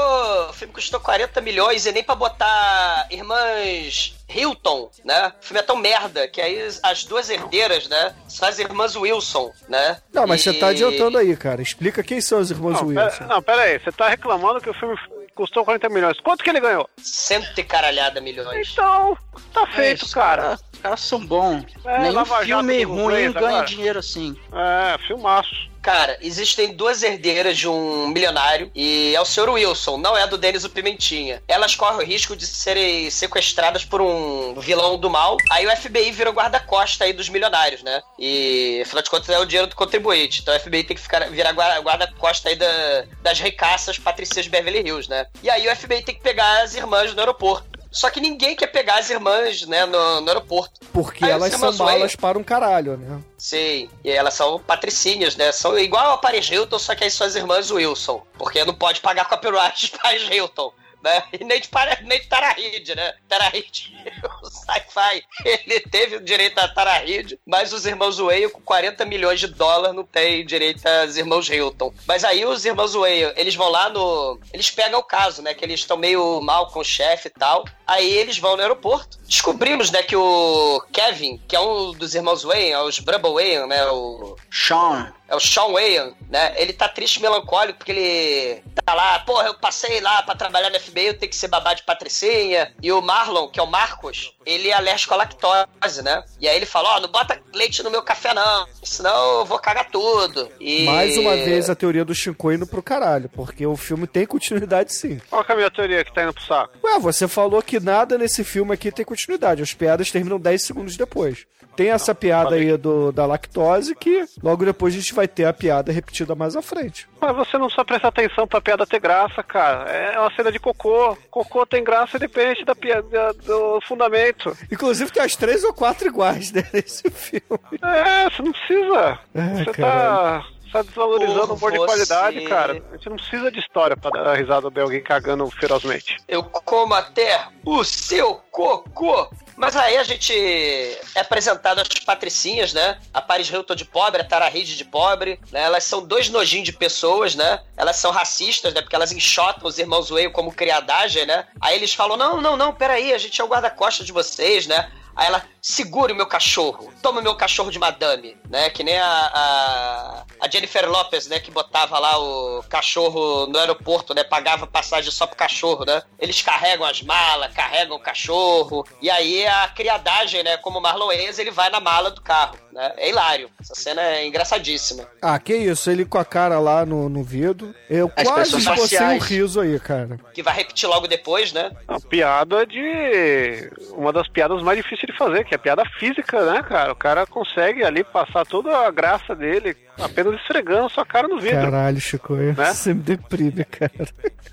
o filme custou 40 milhões e nem pra botar irmãs Hilton, né? O filme é tão merda que aí as duas herdeiras, né? São as irmãs Wilson, né? Não, mas E- você tá adiantando aí, cara. Explica quem são os irmãos Não, Wilson. pera, não, pera aí. Você tá reclamando que o filme custou 40 milhões. Quanto que ele ganhou? Cento e caralhada milhões. Então, tá feito, Os cara. Caras- Os caras são bons. É, Nenhum Lava filme ruim ganha agora. dinheiro assim. É, filmaço. Cara, existem duas herdeiras de um milionário e é o Sr. Wilson, não é a do Denis o Pimentinha. Elas correm o risco de serem sequestradas por um vilão do mal. Aí o FBI vira o guarda-costa aí dos milionários, né? E afinal de contas é o dinheiro do contribuinte. Então o FBI tem que ficar, virar gua- guarda-costa aí da- das ricaças patricias de Beverly Hills, né? E aí o FBI tem que pegar as irmãs no aeroporto. Só que ninguém quer pegar as irmãs, né, no, no aeroporto. Porque Aí elas são balas para um caralho, né? Sim, e elas são patricinhas, né? São igual a Paris Hilton, só que aí são as irmãs Wilson. Porque não pode pagar copyright de Paris Hilton. Né? E nem de, Para- nem de Tara Reid, né? Tara Reid, o sci-fi, ele teve direito a Tara Reid, mas os irmãos Whale com 40 milhões de dólares não tem direito aos irmãos Hilton. Mas aí os irmãos Whale, eles vão lá no... Eles pegam o caso, né? Que eles estão meio mal com o chefe e tal. Aí eles vão no aeroporto. Descobrimos, né, que o Kevin, que é um dos irmãos Wayne, é os Brubble Wayne, né? O Sean. É o Sean Wayne, né? Ele tá triste e melancólico porque ele tá lá, porra, eu passei lá pra trabalhar no FBI, eu tenho que ser babá de patricinha. E o Marlon, que é o Marcos, ele é alérgico à lactose, né? E aí ele fala, ó, não bota leite no meu café não, senão eu vou cagar tudo. E... Mais uma vez a teoria do Chico indo pro caralho, porque o filme tem continuidade sim. Qual que é a minha teoria que tá indo pro saco? Ué, você falou que nada nesse filme aqui tem continuidade. As piadas terminam 10 segundos depois. Tem essa piada aí do, da lactose que logo depois a gente vai ter a piada repetida mais à frente. Mas você não só presta atenção pra piada ter graça, cara. É uma cena de cocô. Cocô tem graça independente da piada, do fundamento. Inclusive tem as três ou quatro iguais né, nesse filme. É, você não precisa. É, você caralho. tá, tá desvalorizando o humor de você. qualidade, cara. A gente não precisa de história pra dar risada de alguém cagando ferozmente. Eu como até o seu cocô. Mas aí a gente é apresentado as patricinhas, né? A Paris Hilton de pobre, a Tara Reid de pobre, né? Elas são dois nojinhos de pessoas, né? Elas são racistas, né? Porque elas enxotam os irmãos Whale como criadagem, né? Aí eles falam, não, não, não, peraí, a gente é o guarda-costas de vocês, né? Aí ela, segure o meu cachorro, toma o meu cachorro de madame, né? Que nem a, a, a Jennifer Lopez, né? Que botava lá o cachorro no aeroporto, né? Pagava passagem só pro cachorro, né? Eles carregam as malas, carregam o cachorro, e aí a criadagem, né? Como o Marlon Wayans, ele vai na mala do carro, né? É hilário. Essa cena é engraçadíssima. Ah, que isso, ele com a cara lá no, no vidro. Eu As quase esbocei um riso aí, cara. Que vai repetir logo depois, né? A piada de. Uma das piadas mais difíceis de fazer, que é piada física, né, cara? O cara consegue ali passar toda a graça dele apenas esfregando a sua cara no vidro. Caralho, Chico, Né? você me deprime, cara.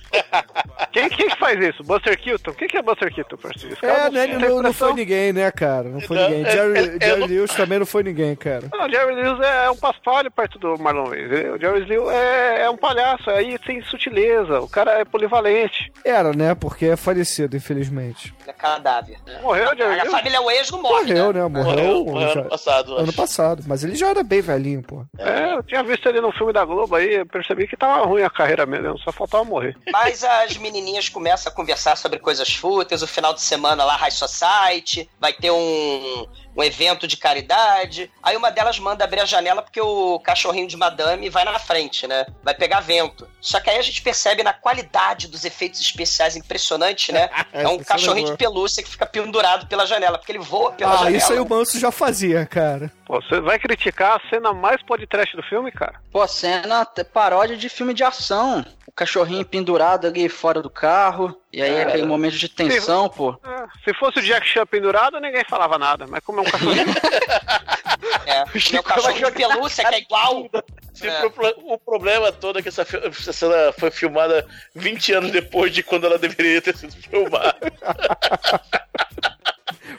Quem, quem que faz isso? Buster Keaton? Quem que é Buster Keaton, parceiro? É, né, tem não, não foi ninguém, né, cara? Não foi Não, ninguém. é- Jerry, é- Jerry é- Lewis também não foi ninguém, cara. Não, o Jerry Lewis é um paspalho perto do Marlon Wayans. O Jerry Lewis é, é um palhaço, aí tem sutileza, o cara é polivalente. Era, né? Porque é falecido, infelizmente. É cadáver. Morreu, Jerry A Lewis? família Wayans não morre, Morreu, né? Morreu, morreu já- ano passado, eu Ano acho. passado. Mas ele já era bem velhinho, pô. É, eu tinha visto ele no filme da Globo aí, eu percebi que tava ruim a carreira mesmo, só faltava morrer. Mas as menininhas começam a conversar sobre coisas fúteis, o final de semana lá, High Society, vai ter um, um evento de caridade. Aí uma delas manda abrir a janela porque o cachorrinho de madame vai na frente, né? Vai pegar vento. Só que aí a gente percebe na qualidade dos efeitos especiais impressionante, né? É um Essa cachorrinho de pelúcia que fica pendurado pela janela, porque ele voa pela Ah, janela. isso aí o Manso já fazia, cara. Pô, você vai criticar a cena mais podcast do filme, cara? Pô, cena paródia de filme de ação. O cachorrinho pendurado ali fora do carro. E aí É. aquele momento de tensão, pô. É, se fosse o Jack Chan pendurado, ninguém falava nada, mas como é um cachorrinho. É, o meu cachorrinho de pelúcia que é igual. Se pro- o problema todo é que essa, essa cena foi filmada 20 anos depois de quando ela deveria ter sido filmada.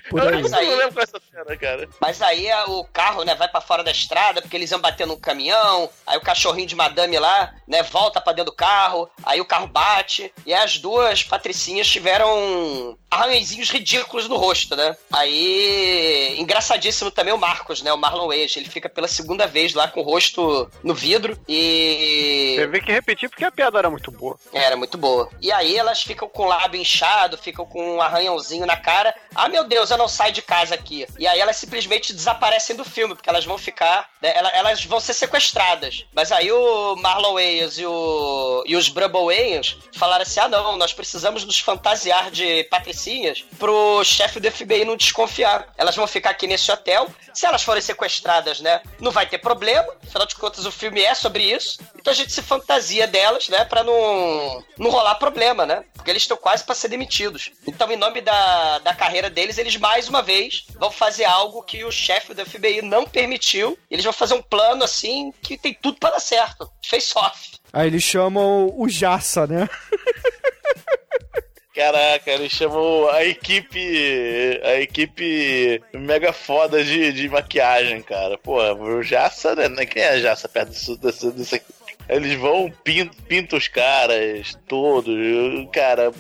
Por Eu aí. não tenho problema com essa cara. Mas aí a- o carro, né, vai pra fora da estrada, porque eles iam bater no caminhão, aí o cachorrinho de madame lá, né, volta pra dentro do carro, aí o carro bate, e as duas patricinhas tiveram arranhõezinhos ridículos no rosto, né? Aí, engraçadíssimo também o Marcos, né, o Marlon Wayans, ele fica pela segunda vez lá com o rosto no vidro e... Teve que repetir porque a piada era muito boa. Era muito boa. E aí elas ficam com o lábio inchado, ficam com um arranhãozinho na cara. Ah, meu Deus, eu não saio de casa aqui. E aí elas simplesmente desaparecem do filme, porque elas vão ficar. né, ela- elas vão ser sequestradas. Mas aí o Marlon Wayans e, o, e os Brubble Wayans falaram assim: ah, não, nós precisamos nos fantasiar de patricinhas pro chefe do FBI não desconfiar. Elas vão ficar aqui nesse hotel. Se elas forem sequestradas, né, não vai ter problema. Afinal de contas, o filme é sobre isso. Então a gente se fantasia delas, né, pra não, não rolar problema, né? Porque eles estão quase pra ser demitidos. Então, em nome da, da carreira deles, eles mais uma vez vão fazer algo que o chefe do FBI não permitiu. Eles vão fazer um plano assim que tem tudo pra dar certo. Face off. Aí eles chamam o Jassa, né? Caraca, eles chamam a equipe. A equipe mega foda de, de maquiagem, cara. Pô, o Jassa, né? Quem é a Jassa perto disso, desse, desse Eles vão, pintam pinta os caras todos, cara,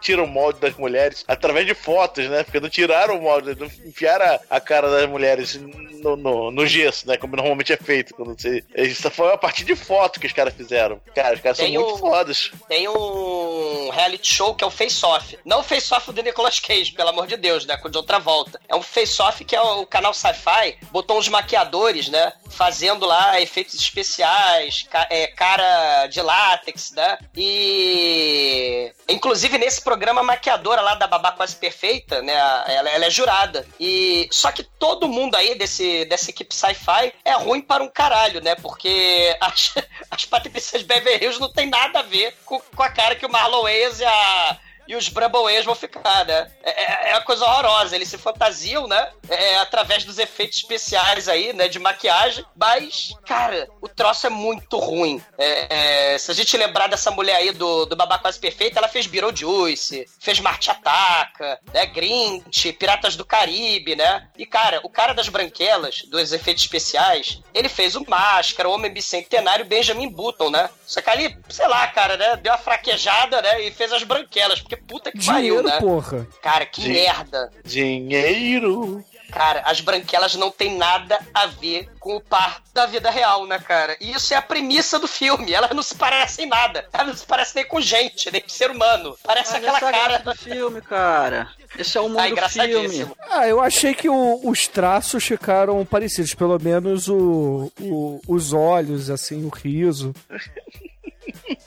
tiram o molde das mulheres através de fotos, né? Porque não tiraram o molde, não enfiaram a, cara das mulheres no, no, no gesso, né? Como normalmente é feito. Quando você, isso foi a partir de foto que os caras fizeram. Cara, os caras são Tem muito fodas. Tem um reality show que é o Face Off. Não o Face Off do Nicolas Cage, pelo amor de Deus, né? De outra volta. É um Face Off que é o canal Sci-Fi, botou uns maquiadores, né? Fazendo lá efeitos especiais, é, cara de látex, né? E. Inclusive nesse programa, a maquiadora lá da Babá Quase Perfeita, né? Ela, ela é jurada. E. Só que todo mundo aí desse, dessa equipe Sci-Fi é ruim para um caralho, né? Porque as, as Patrícias Beverly Hills não tem nada a ver com, com a cara que o Marlon Wayans e a e os Brambleways vão ficar, né? É, é- é uma coisa horrorosa. Eles se fantasiam, né? É, através dos efeitos especiais aí, né? De maquiagem. Mas, cara, o troço é muito ruim. É, é, se a gente lembrar dessa mulher aí do, do Babá Quase Perfeita, ela fez Beetlejuice, fez Marte Ataca, né? Grinch, Piratas do Caribe, né? E, cara, o cara das branquelas, dos efeitos especiais, ele fez o Máscara, o Homem Bicentenário, Benjamin Button, né? Só que ali, sei lá, cara, né? Deu uma fraquejada, né? E fez as branquelas, porque puta que pariu, Dinheiro, né? porra. Cara, que Sim. merda. Dinheiro. Cara, as branquelas não tem nada a ver com o par da vida real, né, cara? E isso é a premissa do filme. Elas não se parecem nada. Elas não se parecem nem com gente, nem com ser humano. Parece Mas aquela essa cara. do filme, cara. Esse é o mundo Ah, do engraçadíssimo. filme. Ah, eu achei que o- os traços ficaram parecidos, pelo menos o, o- os olhos, assim, o riso.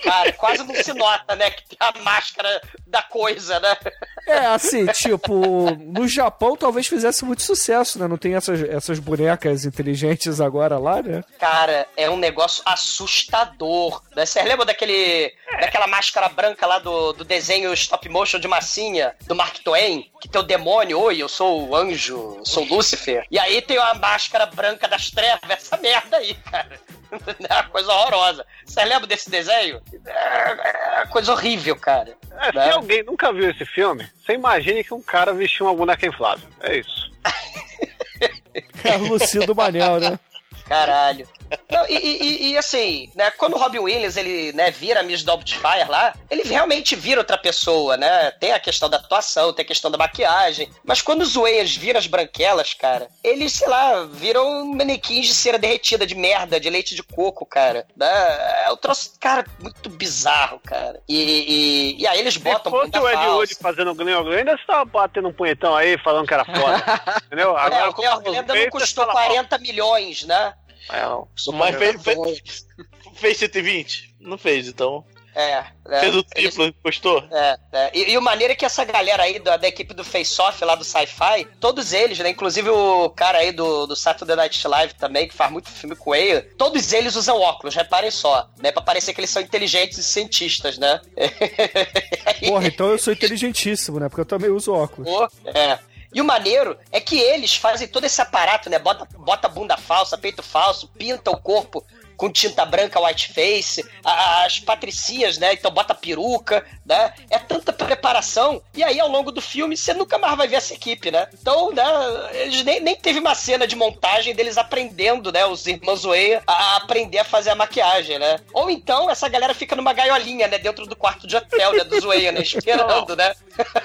Cara, quase não se nota, né? Que tem a máscara da coisa, né? É, assim, tipo, no Japão talvez fizesse muito sucesso, né? Não tem essas, essas bonecas inteligentes agora lá, né? Cara, é um negócio assustador. Né? Você lembra daquele, daquela máscara branca lá do, do desenho stop motion de massinha, do Mark Twain? Que tem o demônio, oi, eu sou o anjo, sou o Lúcifer. E aí tem a máscara branca das trevas, essa merda aí, cara. É uma coisa horrorosa. Você lembra desse desenho? É, é coisa horrível, cara. É, Né? se alguém nunca viu esse filme, você imagine que um cara vestiu uma boneca inflável. É isso. É o Lucido Manel, né? Caralho. Não, e, e- e- assim, né, quando o Robin Williams ele, né, vira Miss Doubtfire lá, ele realmente vira outra pessoa, né? Tem a questão da atuação, tem a questão da maquiagem. Mas quando os Wayans viram as branquelas, cara, eles, sei lá, viram manequins de cera derretida, de merda, de leite de coco, cara. Né? É um troço, cara, muito bizarro, cara. E, e, e aí eles botam Enquanto bunda o Ed. Wood fazendo o Glenn Glenda, você tava batendo um punhetão aí, falando que era foda. Entendeu? É, o como Cleo os Glenda não custou fala mal. 40 milhões, né? É, não. Mas fez, fez, fez 120? Não fez, então. É. é Fez o eles- triplo, gostou? É, é. E, e o maneiro é que essa galera aí da, da equipe do Face Off lá do Sci-Fi, todos eles, né? Inclusive o cara aí do, do Saturday Night Live também, que faz muito filme com ele, todos eles usam óculos, reparem só, né? Pra parecer que eles são inteligentes e cientistas, né? Porra, então eu sou inteligentíssimo, né? Porque eu também uso óculos. Pô, É. E o maneiro é que eles fazem todo esse aparato, né? Bota, bota bunda falsa, peito falso, pinta o corpo com tinta branca, white face, a- as patricinhas, né? Então bota peruca, né? É tanta preparação. E aí, ao longo do filme, você nunca mais vai ver essa equipe, né? Então, né? Eles nem, nem teve uma cena de montagem deles aprendendo, né? Os irmãos Oeia a aprender a fazer a maquiagem, né? Ou então, essa galera fica numa gaiolinha, né? Dentro do quarto de hotel, né? Dos Oeia, né? Esperando, né?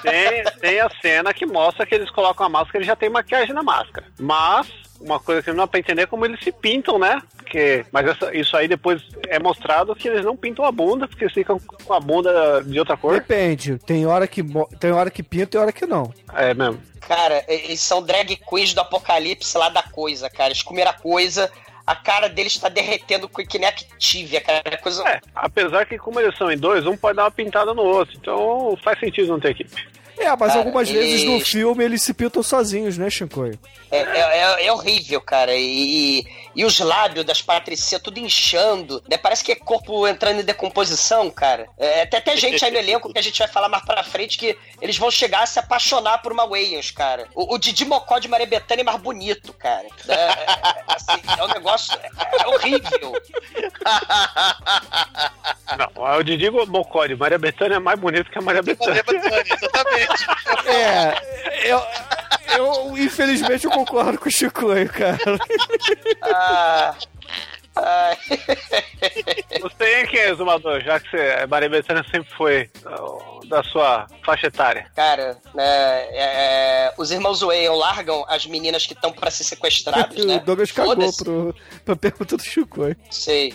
Tem, tem a cena que mostra que eles colocam a máscara e já tem maquiagem na máscara. Mas, uma coisa que não dá pra entender é como eles se pintam, né? Porque, mas essa- isso aí depois é mostrado que eles não pintam a bunda, porque eles ficam com a bunda de outra cor. Depende. Tem hora que, tem hora que pinta e tem hora que não. É mesmo. Cara, eles são drag queens do apocalipse lá da coisa, cara. Eles comeram a coisa, a cara deles tá derretendo com- que nem Activia, cara. É coisa. É, apesar que como eles são em dois, um pode dar uma pintada no outro. Então faz sentido não ter equipe. É, mas Cara, algumas vezes no filme eles se pintam sozinhos, né, Shinkoio? É, é- é- é horrível, cara. E, e- e os lábios das patricinhas tudo inchando, né? Parece que é corpo entrando em decomposição, cara. É, tem até gente aí no elenco que a gente vai falar mais pra frente que eles vão chegar a se apaixonar por uma Wayans, cara. O, o Didi Mocó de Maria Bethânia é mais bonito, cara. É, é- assim, é um negócio é horrível. Não, o Didi Mocode, Maria Bethânia é mais bonito que a Maria Bethânia. exatamente. É, eu, eu infelizmente eu concordo com o Chicoio, cara. Ah, ai. Você é quem, Exumador? Já que você, a Maria Bethânia sempre foi da sua faixa etária. Cara, né, é, é, os irmãos Wayne largam as meninas que estão pra ser sequestradas, o né? Douglas cagou pro, pra pergunta do Chicoio. Sei.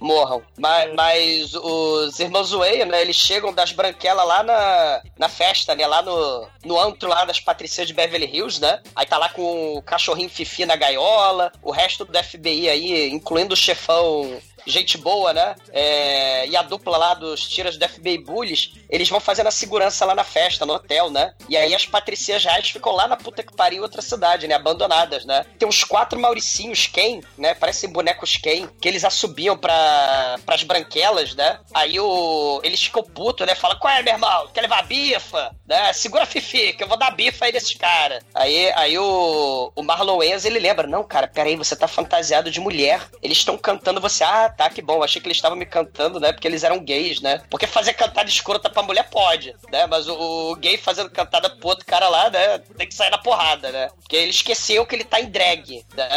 Morram. Mas, mas os irmãos Wayne, né? Eles chegam das branquelas lá na, na festa, né? Lá no, no antro lá das Patricias de Beverly Hills, né? Aí tá lá com o cachorrinho Fifi na gaiola, o resto do FBI aí, incluindo o chefão gente boa, né? É, e a dupla lá dos tiras do FBI Bullies, eles vão fazendo a segurança lá na festa, no hotel, né? E aí as patricias reais ficam lá na puta que pariu outra cidade, né? Abandonadas, né? Tem uns quatro Mauricinhos Ken, né? Parecem bonecos Ken, que eles assobiam pra, pras branquelas, né? Aí o, eles ficam putos, né? Fala, qual é, meu irmão? Quer levar a bifa? Né? Segura a Fifi, que eu vou dar bifa aí desses caras. Aí, aí o, o Marlon ele lembra, não, cara, peraí, você tá fantasiado de mulher. Eles estão cantando você, ah, tá, que bom. Achei que eles estavam me cantando, né? Porque eles eram gays, né? Porque fazer cantada escrota pra mulher pode, né? Mas o, o gay fazendo cantada pro outro cara lá, né? Tem que sair na porrada, né? Porque ele esqueceu que ele tá em drag. Né?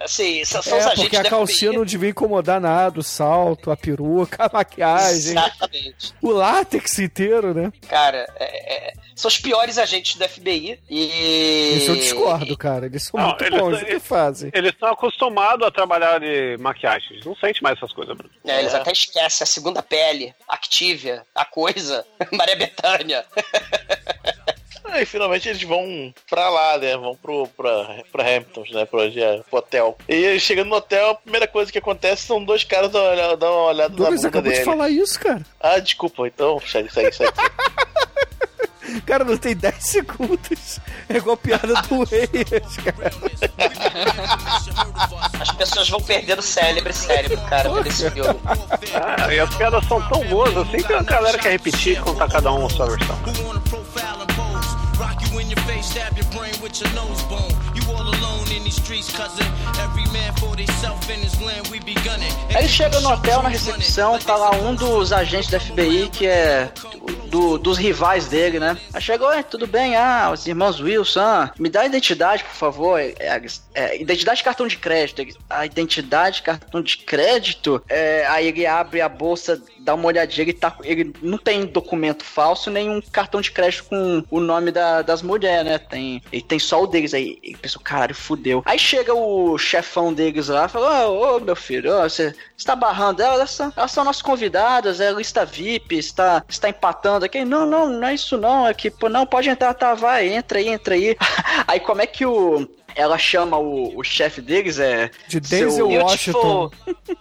Assim, são, são os É, agentes porque a calcinha não devia incomodar nada, o salto, a peruca, a maquiagem, Exatamente. o látex inteiro, né? Cara, é- é- são os piores agentes do FBI. E. Isso eu discordo, cara. Eles são Não, muito eles- bons, o que fazem? Eles estão acostumados a trabalhar de maquiagem. Eles não sentem mais essas coisas, Bruno. É, eles até esquecem a segunda pele, Activia, a coisa, Maria Bethânia. Aí finalmente eles vão pra lá, né? Vão pro, pra, pra Hamptons, né? Pro, pro hotel. E eles chegando no hotel, a primeira coisa que acontece são dois caras dando uma olhada, dando uma olhada na Douglas bunda acabou dele. de falar isso, cara. Ah, desculpa, então segue, segue, segue. Cara, não tem 10 segundos. É igual a piada do ex, cara. As pessoas vão perdendo cérebro, cérebro, cara, por esse filme. Ah, e as piadas são tão boas assim que a galera quer repetir e contar cada um a sua versão. Rock you in your face, stab your brain with your nose bone. You all Aí chega no hotel, na recepção, tá lá um dos agentes da FBI que é do- dos rivais dele, né? Aí chegou, "Oi, tudo bem? Ah, os irmãos Wilson, me dá a identidade, por favor. É, é, identidade e cartão de crédito. A identidade, cartão de crédito? É, aí ele abre a bolsa, dá uma olhadinha, ele, tá, ele não tem documento falso, nem um cartão de crédito com o nome da- das mulheres, né? Tem, ele tem só o deles aí. Ele pensou, caralho, fudeu. Aí chega o chefão deles lá e fala: Ô, meu filho, você está barrando elas, elas são, elas são nossas convidadas, é lista VIP, está, está empatando aqui. Não, não, não é isso não, é que, pô, não, pode entrar, tá, vai, entra aí, entra aí. aí como é que o. Ela chama o, o chefe deles, é. De Denzel Washington.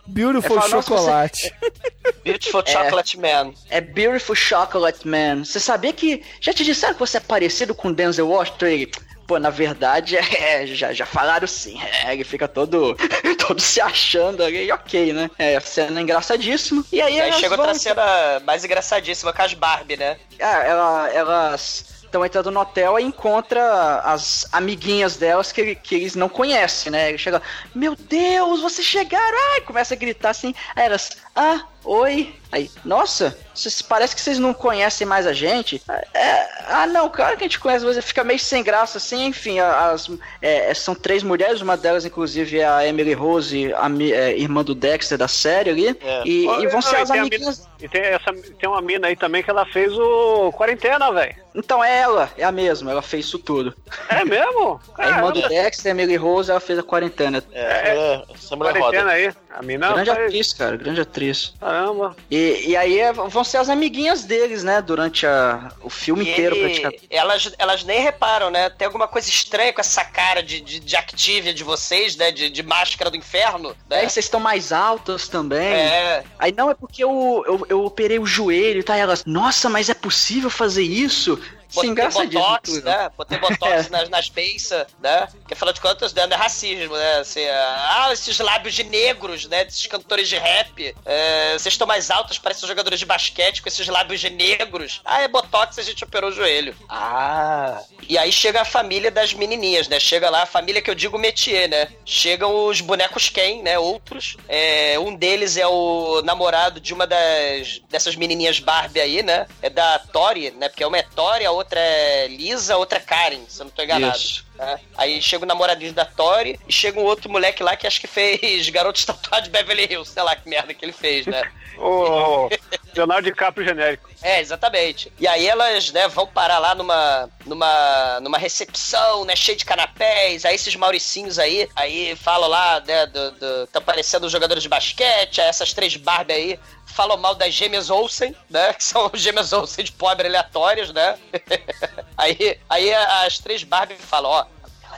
Beautiful É, fala, "Nossa, chocolate. Beautiful É. Chocolate Man. É Beautiful Chocolate Man. Você sabia que. Já te disseram que você é parecido com Denzel Washington? Ele, Pô, na verdade, é, já, já falaram sim. É, ele fica todo, todo se achando ali, e ok, né? É, a cena é engraçadíssima. E aí, E aí chega vão- outra cena mais engraçadíssima com as Barbie, né? Ah, ela- elas estão entrando no hotel e encontra as amiguinhas delas que, que eles não conhecem, né? Ele chega, meu Deus, vocês chegaram! Ai, começa a gritar assim. Aí elas, ah, oi. Aí, nossa, vocês- parece que vocês não conhecem mais a gente. É, ah, não, claro que a gente conhece, você fica meio sem graça assim, enfim. As, é, são três mulheres, uma delas, inclusive, é a Emily Rose, a, é, irmã do Dexter da série ali. E, Ó, e vão não, ser e as tem a amiguinhas. mina- e tem, essa, tem uma mina aí também que ela fez o Quarentena, velho. Então é ela, é a mesma, ela fez isso tudo. É mesmo? A irmã do Caramba. Dexter, a Emily Rose, ela fez a quarentena. É, essa mulher Quarentena roda. aí. A mina grande faz- atriz, cara, grande atriz. Caramba. E, e aí é- vão ser as amiguinhas deles, né, durante a, o filme E inteiro, ele- praticamente. elas, elas nem reparam, né? Tem alguma coisa estranha com essa cara de, de, de Activia de vocês, né? De, de máscara do inferno, né? Aí vocês estão mais altas também. É. Aí não, é porque eu, eu, eu operei o joelho, tá? E elas, nossa, mas é possível fazer isso? Botei engraçadíssimo. botox, tudo. né? Botei botox nas, nas peiças, né? Porque afinal de contas, né, não é racismo, né? Assim, ah, esses lábios de negros, né? Desses cantores de rap. é, vocês estão mais altos, parecem jogadores de basquete com esses lábios de negros. Ah, é botox, a gente operou o joelho. Ah. E aí chega a família das menininhas, né? Chega lá a família que eu digo métier, né? Chegam os bonecos Ken, né? Outros. É, um deles é o namorado de uma das dessas menininhas Barbie aí, né? É da Tori, né? Porque uma é Tori, a outra é Lisa, outra é Karen, se eu não tô enganado. Isso. né? Aí chega o namoradinho da Tori e chega um outro moleque lá que acho que fez Garotos Tatuados de Beverly Hills, sei lá que merda que ele fez, né? O Leonardo DiCaprio genérico. É, exatamente. E aí elas, né, vão parar lá numa, numa, numa recepção, né, cheia de canapés, aí esses mauricinhos aí, aí falam lá, né, do, do, tá parecendo os jogadores de basquete, aí essas três Barbie aí falam mal das gêmeas Olsen, né, que são gêmeas Olsen de pobre aleatórios, né. aí, aí as três Barbie falam, ó,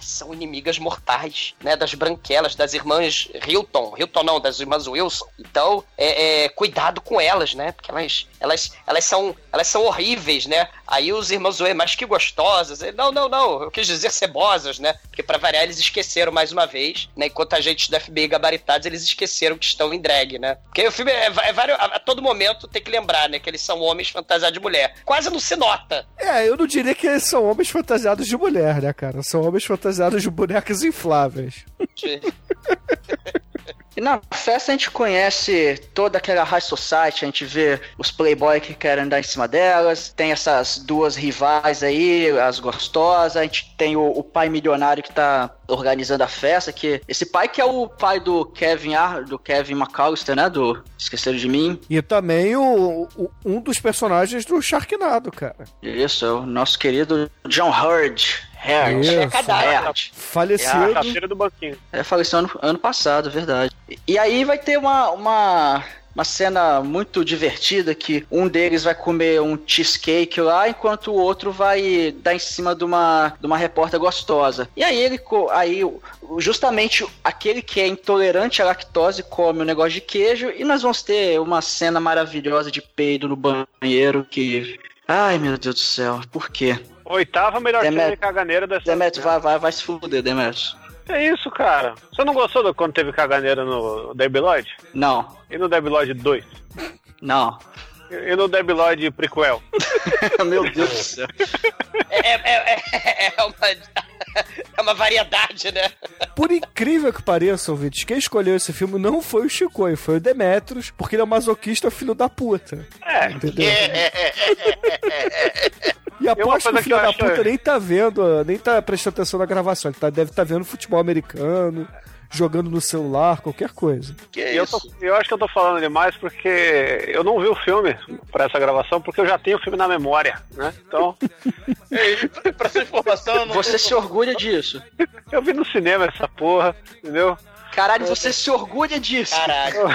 são inimigas mortais, né? Das branquelas, das irmãs Hilton. Hilton não, das irmãs Wilson. Então, é, é, cuidado com elas, né? Porque elas, elas, elas, são, elas são horríveis, né? Aí os irmãos Zoe, mas que gostosas. Ele, Não, não, não. Eu quis dizer cebosas, né? Porque pra variar, eles esqueceram mais uma vez, né? Enquanto agentes da FBI gabaritados, eles esqueceram que estão em drag, né? Porque o filme é, é vários. A, a todo momento tem que lembrar, né? Que eles são homens fantasiados de mulher. Quase não se nota. É, eu não diria que eles são homens fantasiados de mulher, né, cara? São homens fantasiados de bonecas infláveis. E na festa a gente conhece toda aquela high society, a gente vê os playboy que querem andar em cima delas, tem essas duas rivais aí, as gostosas, a gente tem o, o pai milionário que tá organizando a festa, que esse pai que é o pai do Kevin Ar, do Kevin McAllister, né, do Esqueceram de Mim. E também o, o- um dos personagens do Sharknado, cara. Isso, é o nosso querido John Hurd. Hurd. Isso. Hurd. Falecido. É a do banquinho. É, faleceu ano, ano passado, verdade. E, e aí vai ter uma, uma uma cena muito divertida que um deles vai comer um cheesecake lá, enquanto o outro vai dar em cima de uma, de uma repórter gostosa. E aí ele aí justamente aquele que é intolerante à lactose come um negócio de queijo e nós vamos ter uma cena maravilhosa de peido no banheiro que Ai, meu Deus do céu, por quê? Oitava melhor Demet- de caganeira dessa. Demetrio, vai, vai, vai se fuder, Demetrio. É isso, cara. Você não gostou do quando teve caganeira no Debiloid? Não, E no Debiloid 2? não. E no Debiloid prequel? meu Deus do céu. É, é, é, é uma, é uma variedade, né? Por incrível que pareça, ouvintes, quem escolheu esse filme não foi o Chicoio, foi o Demetrius, porque ele é um masoquista filho da puta. É. Entendeu? E E aposto que o filho da puta nem tá vendo, nem tá prestando atenção na gravação. Ele tá, deve estar vendo futebol americano, jogando no celular, qualquer coisa. Que E eu, tô- eu acho que eu tô falando demais porque eu não vi o filme pra essa gravação, porque eu já tenho o filme na memória, né? Então, pra sua informação, Você se orgulha disso. eu vi no cinema essa porra, entendeu? Caralho, você se orgulha disso. Caralho.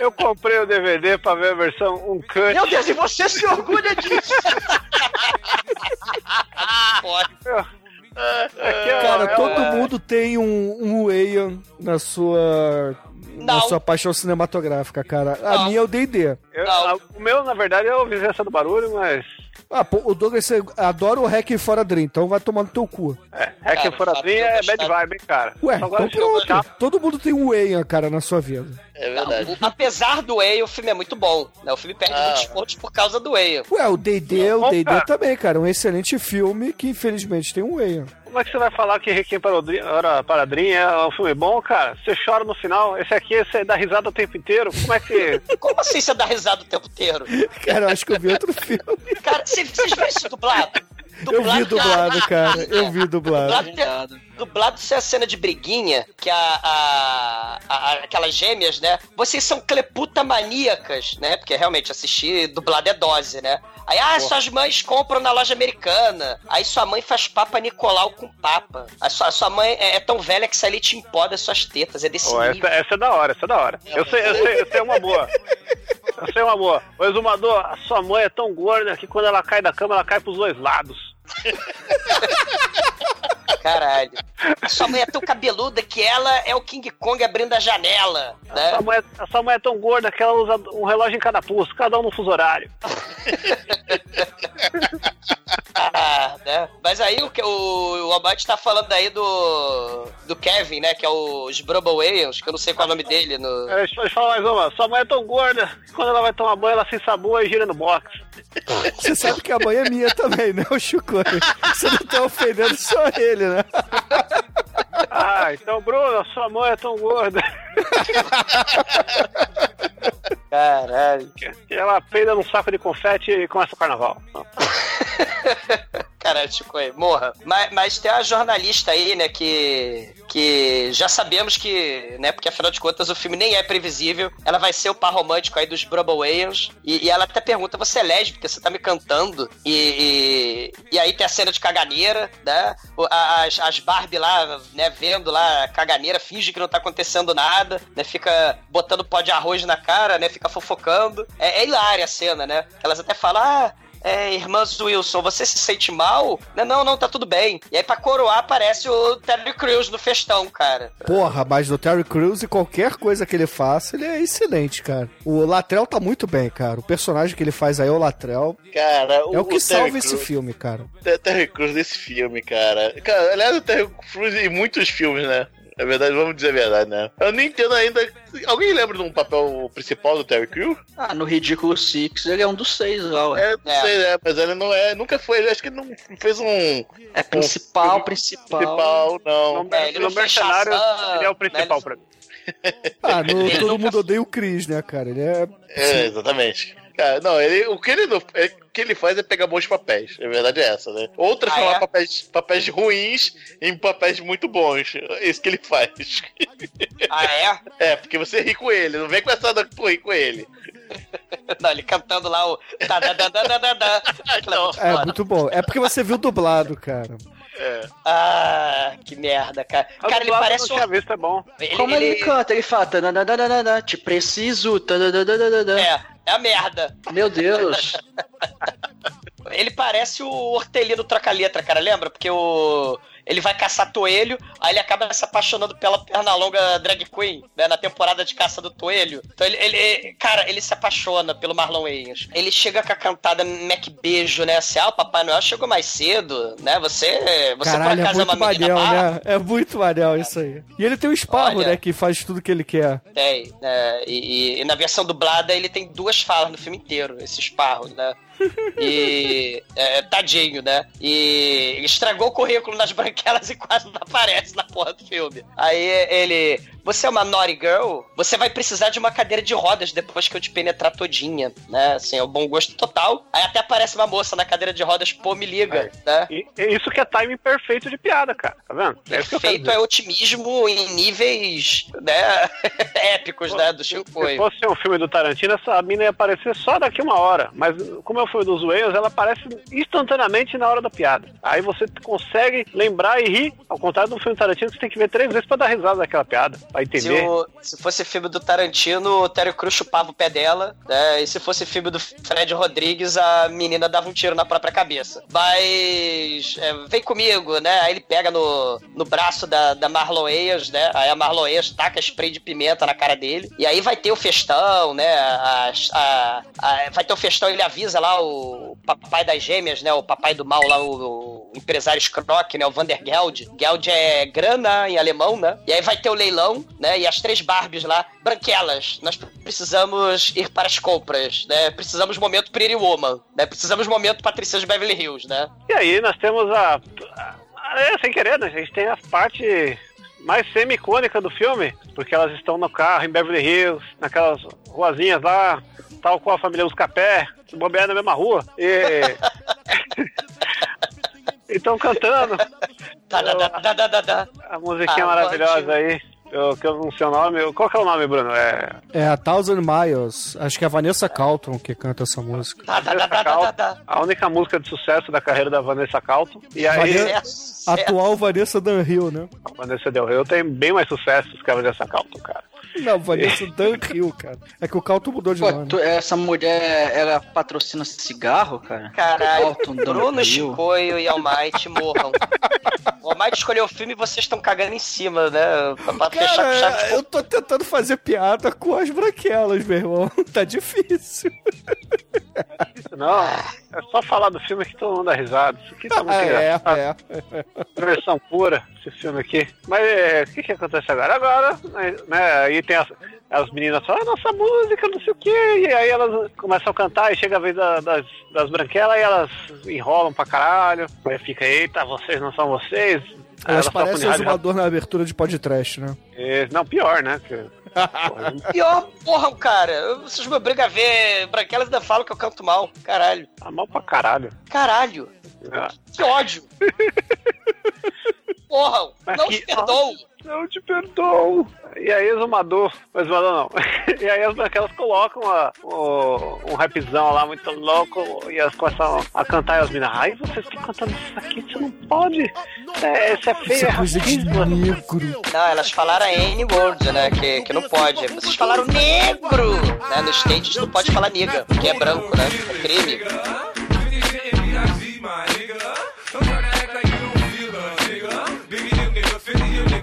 Eu comprei o DVD pra ver a versão um cut. Meu Deus, e você se orgulha disso? Pode. Cara, é todo uma- mundo tem um, um Wayne na sua. Na Não. sua paixão cinematográfica, cara. A Não. minha é o D&D. a- o meu, na verdade, é o Vizinhança do Barulho, mas. Ah, pô, o Douglas você adora o Hack Fora Dream, então vai tomar no teu cu. É, Hack Cara, Fora Dream é bad vibe, hein, cara. Ué, então pronto. Todo mundo tem um Wayne, cara, na sua vida. É verdade. Não, apesar do Whale, o filme é muito bom. Né? O filme perde Ah. muitos pontos por causa do Whale. Ué, o D&D, o Bom, D&D cara. também, cara. Um excelente filme que infelizmente tem um Wayne. Como é que você vai falar que Requiem para o Dream- Ora, para Dream é um filme bom, cara? Você chora no final, esse aqui você dá risada o tempo inteiro. Como é que. Como assim você dá risada o tempo inteiro? Cara, eu acho que eu vi outro filme. Cara, vocês vocês viram isso dublado? Eu vi dublado, cara. Eu vi dublado. Dublado, tem- dublado isso é a cena de briguinha, que a, a- a- aquelas gêmeas, né? Vocês são cleputa maníacas, né? Porque realmente assistir dublado é dose, né? Aí, ah, suas mães compram na loja americana. Aí sua mãe faz papa Nicolau com papa. A sua, a sua mãe é, é tão velha que sai leite em pó das suas tetas. É desse Pô, essa, nível. essa é da hora, essa é da hora. Eu sei, eu sei, eu sei uma boa. Eu sei uma boa. O exumador, a sua mãe é tão gorda que quando ela cai da cama, ela cai pros dois lados. Caralho. A sua mãe é tão cabeluda que ela é o King Kong abrindo a janela, A né? sua, mãe, a sua mãe é tão gorda que ela usa um relógio em cada pulso, cada um no fuso horário. Mas aí o, que- o, o Abate tá falando aí do. do Kevin, né? Que é os Brubble Wayans, que eu não sei qual é o nome dele. No... É, Deixa eu falar mais uma. Sua mãe é tão gorda que quando ela vai tomar banho, ela se ensabua e gira no box. Você sabe que a mãe é minha também, né, o Chico? Você não tá ofendendo só ele, né? Ah, então, Bruno, sua mãe é tão gorda Caralho. ela peida num saco de confete e começa o carnaval. Caralho, Chico aí, morra. Mas, mas tem a jornalista aí, né, que. que já sabemos que, né, porque afinal de contas o filme nem é previsível. Ela vai ser o par romântico aí dos Brubble Wayans. E, e ela até pergunta: você é lésbica? Você tá me cantando? E, e, e aí tem a cena de caganeira, né? As, as Barbie lá, né, vendo lá a caganeira, finge que não tá acontecendo nada, né? Fica botando pó de arroz na cara, né? Fica fofocando. É, é hilária a cena, né? Elas até falam: ah. É, irmãs Wilson, você se sente mal? Não, não, não, tá tudo bem. E aí, pra coroar, aparece o Terry Crews no festão, cara. Porra, mas do Terry Crews e qualquer coisa que ele faça, ele é excelente, cara. O Latrell tá muito bem, cara. O personagem que ele faz aí é o Latrell. Cara, o, É o que Terry salva esse filme, cara. Ter- Terry Crews nesse filme, cara. Cara, aliás, o Terry Crews em muitos filmes, né? É verdade, vamos dizer a verdade, né? Eu nem entendo ainda. Alguém lembra de um papel principal do Terry Crews? Ah, no Ridículo Six, ele é um dos seis lá, ué. É, não sei, né? Mas ele não é. Nunca foi. ele- Acho que ele não fez um. É principal, principal. Principal, não. No, É, ele no não Mercenário, ele é o né, principal ele- pra mim. Ah, no Ele Todo Mundo Odeia o Chris, né, cara? Ele é... É, exatamente. Cara, não, ele, o, que ele não, é, o que ele faz é pegar bons papéis. A verdade é essa, né? Ou transformar Ah, é? papéis, papéis ruins em papéis muito bons. É isso que ele faz. Ah, é? É, porque você ri com ele, não vem com essa da tu ri com ele. Não, ele cantando lá o. Tá, da, da, da, da, da, da. Aquilo é É foda. muito bom. É porque você viu dublado, cara. Ah, que merda, cara. A Cara, ele parece tinha visto, é bom. Ele, Como ele, ele- canta? Ele fala. "Tananana, Te preciso. tananana." É, é a merda. Meu Deus. Ele parece o Hortelino Troca-Letra, cara, lembra? Porque o... ele vai caçar toelho, aí ele acaba se apaixonando pela perna longa drag queen, né? Na temporada de caça do toelho. Então ele, ele- cara, ele se apaixona pelo Marlon Wayans. Ele chega com a cantada Mac Beijo, né? Assim, ah, o Papai Noel chegou mais cedo, né? Você, você Caralho, por é acaso é uma muito menina manel, má? né? É muito manel isso aí. E ele tem o esparro, Olha. né? Que faz tudo que ele quer. Tem, né? E, e- e na versão dublada ele tem duas falas no filme inteiro, esse esparro, né? E. é, tadinho, né? E estragou o currículo nas branquelas e quase não aparece na porra do filme. Aí ele. Você é uma naughty girl? Você vai precisar de uma cadeira de rodas depois que eu te penetrar todinha, né? Assim, é o bom gosto total. Aí até aparece uma moça na cadeira de rodas, pô, me liga, né? E, isso que é timing perfeito de piada, cara. Tá vendo? É que Perfeito é otimismo em níveis, né? épicos, né? Do Chico Se fosse um filme do Tarantino, essa mina ia aparecer só daqui uma hora. Mas como é o filme dos Wales, ela aparece instantaneamente na hora da piada. Aí você consegue lembrar e rir. Ao contrário do filme do Tarantino, você tem que ver três vezes pra dar risada daquela piada. Se, entender. o- se fosse filme do Tarantino, o Terry Crews chupava o pé dela, né? E se fosse filme do Fred Rodrigues, a menina dava um tiro na própria cabeça. Mas é, vem comigo, né? Aí ele pega no, no braço da, da Marlon Wayans, né? Aí a Marlon Wayans taca spray de pimenta na cara dele. E aí vai ter o festão, né? A- a- a- vai ter o festão, ele avisa lá o papai das gêmeas, né? O papai do mal lá, o, o empresário Skrock, né? O Vandergeld. Geld é grana em alemão, né? E aí vai ter o leilão, né? E as três Barbies lá, branquelas. Nós precisamos ir para as compras, né? Precisamos momento Pretty Woman, né? Precisamos momento Patricia de Beverly Hills, né? E aí nós temos a. é, sem querer, né? A gente tem a parte mais semi-icônica do filme, porque elas estão no carro em Beverly Hills, naquelas ruazinhas lá, tal qual a família Uscapé, se bobear na mesma rua. E. Estão cantando. Tá, tá, tá. A musiquinha Ah, maravilhosa ótimo. aí. Eu, que eu não sei o nome. Qual que é o nome, Bruno? É. É a Thousand Miles. Acho que é a Vanessa Calton que canta essa música. Tá, tá, tá, tá, tá, tá. a única música de sucesso da carreira da Vanessa Calton. E aí, Vanessa- Atual Vanessa Dunhill, né? a Vanessa Del Rio tem bem mais sucessos que a Vanessa Calton, cara. Não, Vanessa Dunhill, cara. É que o Calton mudou de Pô, nome. tu- essa mulher, ela patrocina cigarro, cara? Caralho, Dalton Bruno. Chicoio e Almighty morram. O Almighty escolheu o filme e vocês estão cagando em cima, né? Pra, pra fechar com chave Cara, de eu tô tentando fazer piada com as branquelas, meu irmão. Tá difícil. Não, é só falar do filme que todo mundo dá risada. Isso aqui tá muito É, engraçado. é. Versão pura, esse filme aqui. Mas é, o que que acontece agora? Agora, né, né, aí tem as, as meninas falam, ah, nossa música, não sei o quê. E aí elas começam a cantar e chega a vez da- das, das branquelas e elas enrolam pra caralho. Aí fica, eita, vocês não são vocês. Elas tocam parecem exumador na abertura de podcast, né? É, Não, pior, né? Pior, porra, cara. Vocês me obrigam a ver Branquelas ainda falam que eu canto mal. Caralho. Tá mal pra caralho. Caralho. Ah, Que ódio. Porra, Mas não que- te perdoo. Não te perdoo. E aí, exumador. Mas exumador não. E aí, as branquelas colocam a- o- um rapzão lá muito louco e elas começam a cantar e as minas. Ai, vocês estão cantando isso aqui, você não pode. É, isso é feio, Isso é é coisa de negro. Não, elas falaram a N-word, né? Que, que não pode. Vocês falaram negro, né? Nos States não pode falar nigga, que é branco, né? É crime.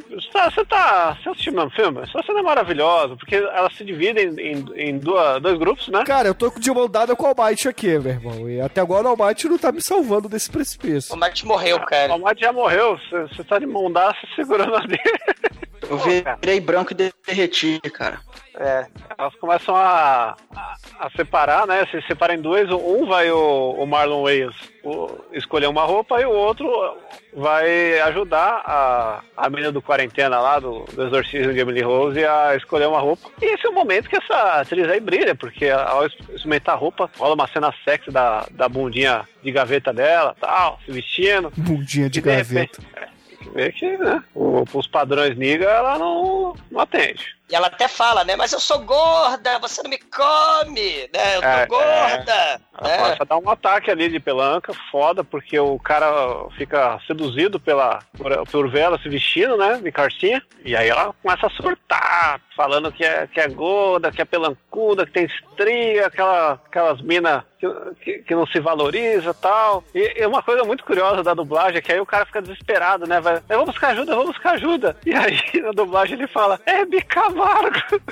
Você tá, você tá você assistiu mesmo filme? Essa cena é maravilhosa, porque elas se dividem em, em duas, dois grupos, né? cara, eu tô de mão dada com o Almighty aqui, meu irmão. E até agora o Almighty não tá me salvando desse precipício. O Matt morreu, cara. O Matt já morreu, você, tá de mão dada, se segurando a dele. Eu virei branco e derreti, cara. É, elas começam a, a, a separar, né? Se separam em dois. Um vai o, o Marlon Wayans o- escolher uma roupa e o outro vai ajudar a, a menina do quarentena lá, do, do exorcismo de Emily Rose, a escolher uma roupa. E esse é o momento que essa atriz aí brilha, porque ao experimentar a roupa, rola uma cena sexy da, da bundinha de gaveta dela, tal, se vestindo. Bundinha de E de repente- gaveta. Vê que, né? O, os padrões niga, ela não, não atende. E ela até fala, né? Mas eu sou gorda, você não me come, né? Eu tô É, gorda. Ela né? começa a dar um ataque ali de pelanca, foda, porque o cara fica seduzido pela, por, por ver ela se vestindo, né, de carcinha, e aí ela começa a surtar, falando que é, que é gorda, que é pelancuda, que tem estria, aquela, aquelas minas que, que, não se valoriza e tal. E, e uma coisa muito curiosa da dublagem é que aí o cara fica desesperado, né, vai, eu vou buscar ajuda, eu vou buscar ajuda. E aí na dublagem ele fala, é Bicamargo.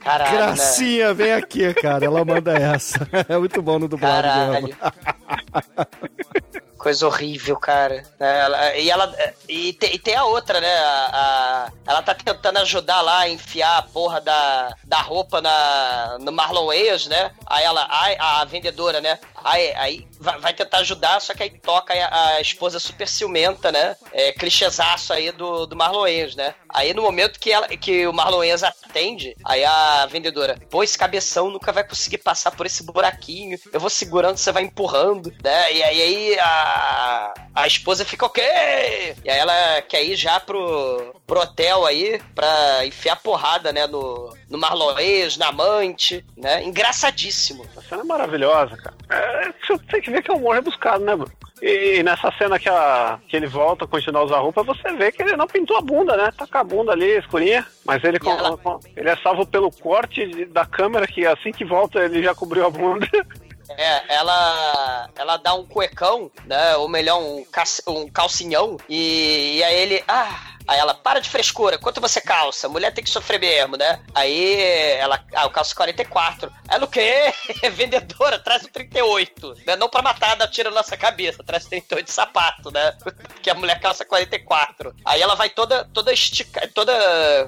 Caralho, né? Gracinha, vem aqui, cara. Ela manda essa. É muito bom no dublado Caralho. Coisa horrível, cara. É, ela- e ela. E tem, e tem a outra, né? A, a- ela tá tentando ajudar lá a enfiar a porra da, da roupa na, no Marlon Wayans, né? Aí ela. Aí, a vendedora, né? Aí, aí vai, tentar ajudar, só que aí toca a, a esposa super ciumenta, né? É, clichêzaço aí do, do Marlon Wayans, né? Aí no momento que, ela, que o Marlon Wayans atende, aí a vendedora, pô, esse cabeção nunca vai conseguir passar por esse buraquinho. Eu vou segurando, você vai empurrando, né? E aí, aí a, a esposa fica ok. E aí ela quer ir já pro, pro hotel aí pra enfiar porrada, né? No, no Marlon Wayans, na amante, né? Engraçadíssimo. A cena é maravilhosa, cara. É, você tem que ver que é um humor rebuscado, né, mano? E, nessa cena que, a, que ele volta a continuar a usar roupa, você vê que ele não pintou a bunda, né? Tá com a bunda ali, escurinha. Mas ele, com- com- ele é salvo pelo corte de- da câmera, que assim que volta ele já cobriu a bunda. É, ela ela dá um cuecão, né? Ou melhor, um, um calcinhão. E, e aí ele. Ah! Aí ela, para de frescura, quanto você calça? Mulher tem que sofrer mesmo, né? Aí ela, ah, eu calço 44. Ela o quê? Vendedora, traz o 38. Né? Não pra matar, dá tiro na nossa cabeça, traz 38 de sapato, né? Porque a mulher calça 44. Aí ela vai toda, toda estica, toda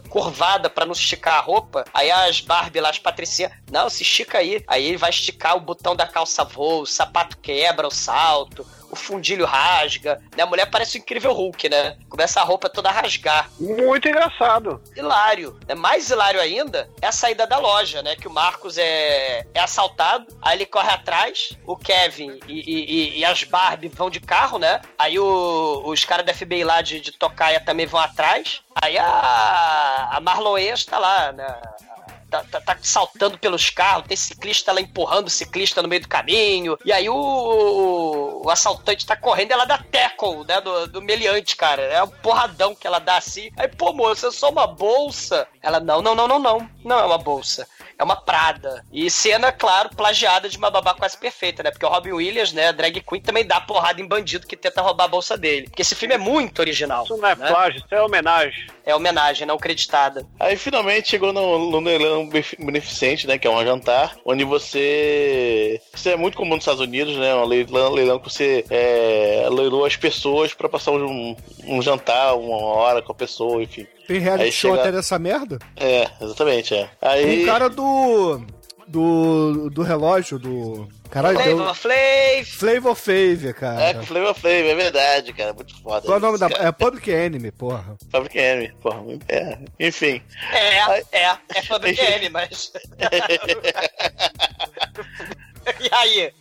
curvada pra não esticar a roupa. Aí as Barbie lá, as patricinhas, não, se estica aí. Aí vai esticar o botão da calça voa, o sapato quebra, o salto, o fundilho rasga. Né? A mulher parece o incrível Hulk, né? Começa a roupa toda a rasgar. Muito engraçado. Hilário. Né? Mais hilário ainda é a saída da loja, né? Que o Marcos é, é assaltado, aí ele corre atrás, o Kevin e, e- e- as Barbie vão de carro, né? Aí o- os caras da FBI lá de, de Tocaia também vão atrás. Aí a, a Marlon Wayans tá lá, né? Tá, tá- tá saltando pelos carros, tem ciclista lá empurrando o ciclista no meio do caminho. E aí o, o assaltante tá correndo ela dá tackle, né? Do, do meliante, cara. É um porradão que ela dá assim. Aí, pô, moça, é só uma bolsa. Ela, não, não, não, não, não. Não é uma bolsa. É uma Prada. E cena, claro, plagiada de uma babá quase perfeita, né? Porque o Robin Williams, né, a drag queen, também dá porrada em bandido que tenta roubar a bolsa dele. Porque esse filme é muito original. Isso não é plágio, isso é homenagem. É homenagem, não creditada. Aí finalmente chegou no, no leilão beneficente, né? Que é um jantar, onde você. Isso é muito comum nos Estados Unidos, né? Um leilão, leilão que você é, leilou as pessoas pra passar um, um jantar, uma hora com a pessoa, enfim. Tem reality Aí show chega- até dessa merda? É, exatamente, é. Aí. Um cara do. Do. Do relógio, do. Caralho, Flavor deu. Flav! Flavor Fave, cara. É, com Flavor Flav, é verdade, cara. Muito foda. Qual é o nome da. cara. É Public Enemy, porra. Public Enemy, porra. É, enfim. É, é, é Public Enemy, mas. e aí?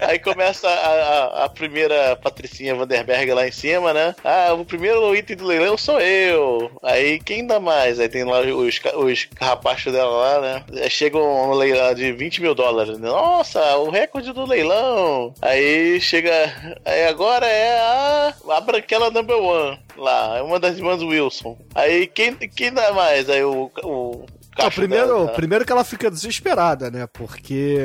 Aí começa a, a- a primeira Patricinha Vanderberg lá em cima, né? Ah, o primeiro item do leilão sou eu. Aí quem dá mais? Aí tem lá os, os carrapachos dela lá, né? Chegam no leilão de 20 mil dólares. Nossa, o recorde do leilão. Aí chega. Aí agora é a, a Branquela Number One lá. É uma das irmãs Wilson. Aí quem, quem dá mais? Aí o. o Não, primeiro, dela, tá? primeiro que ela fica desesperada, né? Porque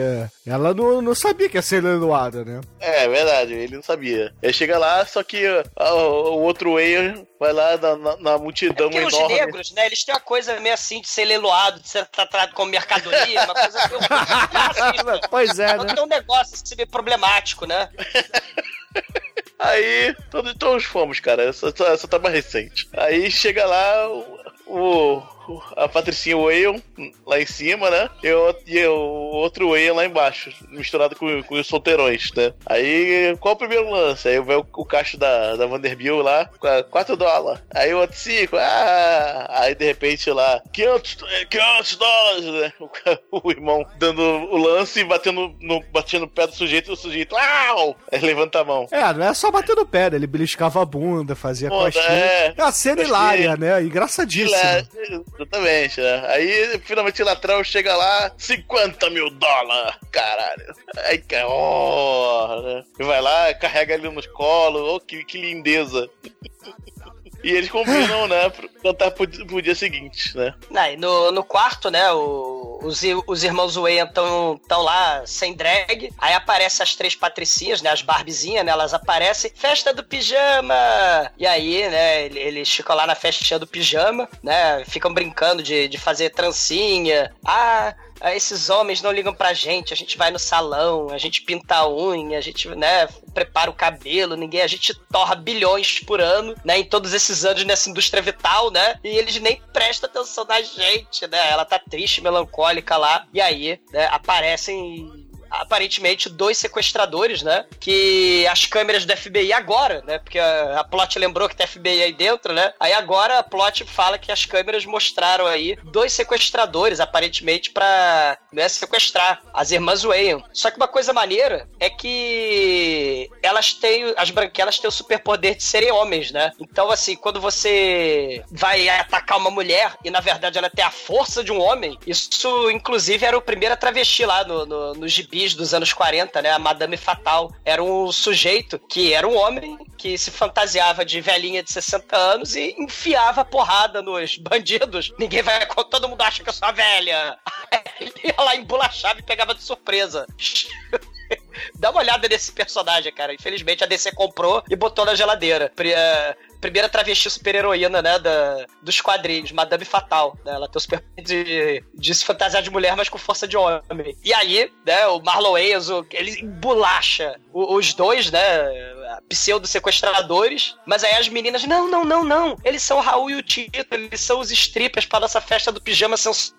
ela não, não sabia que ia ser leiloada, né? É, verdade, ele não sabia. Ele chega lá, só que ó, o, o outro Way vai lá na, na- na multidão Porque os enorme. negros, né, eles têm uma coisa meio assim de ser leiloado, de ser tratado como mercadoria, uma coisa meio racista. Pois é, Então né? tem um negócio assim meio problemático, né? Aí, todos, todos fomos, cara. Essa, essa, essa tá mais recente. Aí chega lá, o, o- a Patricinha Whale lá em cima, né? E o, e o outro Whale lá embaixo, misturado com, com os solteirões, né? Aí, qual o primeiro lance? Aí vai o, o caixa da, da Vanderbilt lá, com a 4 dólares. Aí o outro 5, ah! Aí de repente lá, 500, eh, 500 dólares, né? O, o irmão dando o lance e batendo no, batendo no pé do sujeito e o sujeito, au! Aí levanta a mão. É, não é só bater no pé, né? Ele beliscava a bunda, fazia Bunda, costinha. é. É uma cena hilária, né? Engraçadíssima. É, exatamente, né? Aí finalmente o latrão chega lá, 50 mil dólares, caralho. Aí, cara, ó, né? E vai lá, carrega ele nos colos, oh, que, que lindeza. E eles combinam, né, pra cantar pro, pro dia seguinte, né? Não, e no, no quarto, né, o- os, os irmãos Wayne estão tão lá sem drag. Aí aparecem as três patricinhas, né, as barbizinhas, né, elas aparecem. Festa do pijama! E aí, né, ele- eles ficam lá na festinha do pijama, né, ficam brincando de, de fazer trancinha. Ah, esses homens não ligam pra gente, a gente vai no salão, a gente pinta a unha, a gente, né, prepara o cabelo, ninguém, a gente torra bilhões por ano, né, em todos esses anos nessa indústria vital, né, e eles nem prestam atenção na gente, né, ela tá triste, melancólica lá, e aí, né, aparecem aparentemente dois sequestradores, né? Que as câmeras do FBI agora, né? Porque a, plot lembrou que tem FBI aí dentro, né? Aí agora a plot fala que as câmeras mostraram aí dois sequestradores, aparentemente, pra né, sequestrar as irmãs Wayne. Só que uma coisa maneira é que elas têm, as branquelas têm o superpoder de serem homens, né? Então, assim, quando você vai atacar uma mulher e na verdade ela tem a força de um homem, isso inclusive era o primeiro travesti lá no, no, nos dos anos 40, né? A Madame Fatal. Era um sujeito que era um homem que se fantasiava de velhinha de 60 anos e enfiava porrada nos bandidos. Ninguém vai. Todo mundo acha que eu sou a velha. Ele ia lá embolachava e pegava de surpresa. Dá uma olhada nesse personagem, cara. Infelizmente a DC comprou e botou na geladeira. Eh, Primeira travesti super-heroína, né, da, dos quadrinhos, Madame Fatal. Né? Ela tem o super de, de se fantasiar de mulher, mas com força de homem. E aí, né, o Marlon Wayans, o- ele embolacha o- os dois, né, pseudo-sequestradores. Mas aí as meninas, não, não, não, não. Eles são o Raul e o Tito, eles são os strippers pra nossa festa do pijama sensual.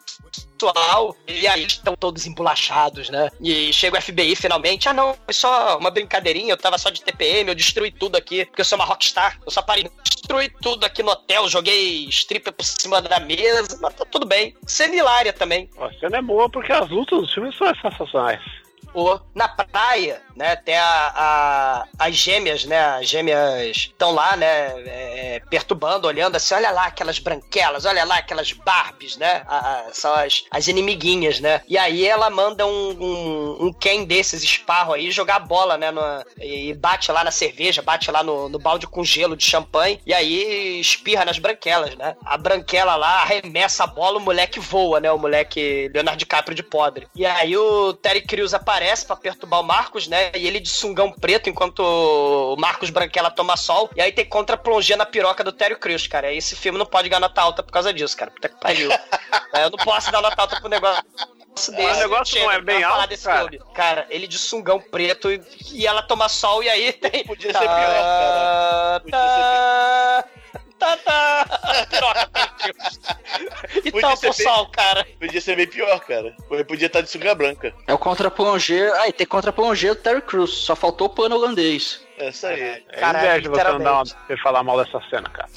E aí estão todos embolachados, né? E chega o FBI finalmente. Ah, não, foi só uma brincadeirinha. Eu tava só de TPM, eu destruí tudo aqui, porque eu sou uma rockstar. Eu só parei, destruí tudo aqui no hotel, joguei stripper por cima da mesa, mas tá tudo bem. Cena hilária também. A cena é boa porque as lutas dos filmes são sensacionais. Ou na praia, né? Tem a, a- as gêmeas, né? As gêmeas estão lá, né? é, perturbando, olhando assim, olha lá aquelas branquelas, olha lá aquelas Barbies, né? A- a- são as, as inimiguinhas, né? E aí ela manda um, um, um Ken desses esparro aí jogar bola, né? no- e bate lá na cerveja, bate lá no, no balde com gelo de champanhe, e aí espirra nas branquelas, né? A branquela lá arremessa a bola, o moleque voa, né? O moleque Leonardo DiCaprio de pobre. E aí o Terry Crews aparece pra perturbar o Marcos, né? E ele de sungão preto, enquanto o Marcos Branquela toma sol. E aí tem contra-plongê na piroca do Terry Crews, cara. Esse filme não pode ganhar nota alta por causa disso, cara. Puta que pariu. É, eu não posso dar nota alta pro negócio desse. o negócio não é bem alto, desse cara? Cara, ele de sungão preto e, e ela toma sol e aí tem... Podia ser pior, cara. Tá, tá, tá. Piroca, Crews. E Podia ser o bem- cara. Podia ser bem pior, cara. Podia estar de sunga branca. É o contra-plongê. Aí, tem contra-plongê do Terry Crews. Só faltou o pano holandês. É isso aí. É Caralho, inveja você não dar uma, literalmente. você falar mal dessa cena, cara.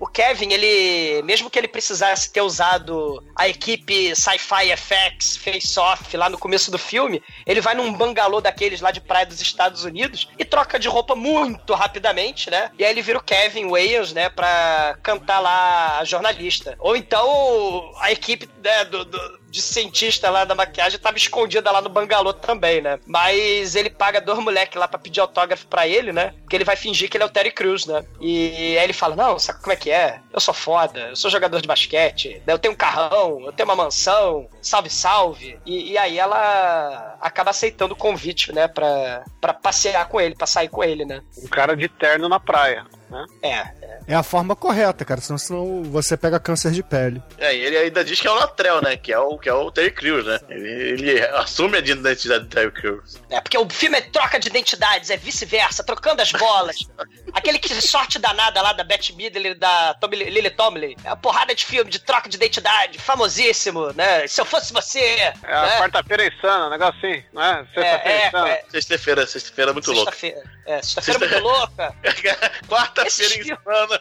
O Kevin, ele, mesmo que ele precisasse ter usado a equipe Sci-Fi FX Face Off lá no começo do filme, ele vai num bangalô daqueles lá de praia dos Estados Unidos e troca de roupa muito rapidamente, né? E aí ele vira o Kevin Wales, né, pra cantar lá a jornalista. Ou então a equipe né, do, do- de cientista lá da maquiagem tava escondida lá no bangalô também, né? Mas ele paga dois moleques lá pra pedir autógrafo pra ele, né? Porque ele vai fingir que ele é o Terry Crews, né? E aí ele fala: Não, sabe como é que é? Eu sou foda, eu sou jogador de basquete, eu tenho um carrão, eu tenho uma mansão, salve, salve. E, e aí ela acaba aceitando o convite, né? Pra, pra passear com ele, pra sair com ele, né? Um cara de terno na praia, né? É. É a forma correta, cara, senão, senão você pega câncer de pele. É, e ele ainda diz que é o Latrell, né? Que é o, que é o Terry Crews, né? Ele, ele assume a identidade do Terry Crews. É, porque o filme é troca de identidades, é vice-versa, trocando as bolas. Aquele que sorte danada lá da Beth Midler, da Tommy, Lily Tomlin. É uma porrada de filme de troca de identidade, famosíssimo, né? Se eu fosse você. É a né? quarta-feira insana, um negócio assim, não é? Sexta-feira É, é, insana. é. Sexta-feira, sexta-feira é muito louca. Sexta-feira. É, sexta-feira é muito louca. Quarta-feira Esses insana.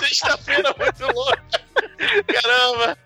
Sexta-feira muito louca. Caramba.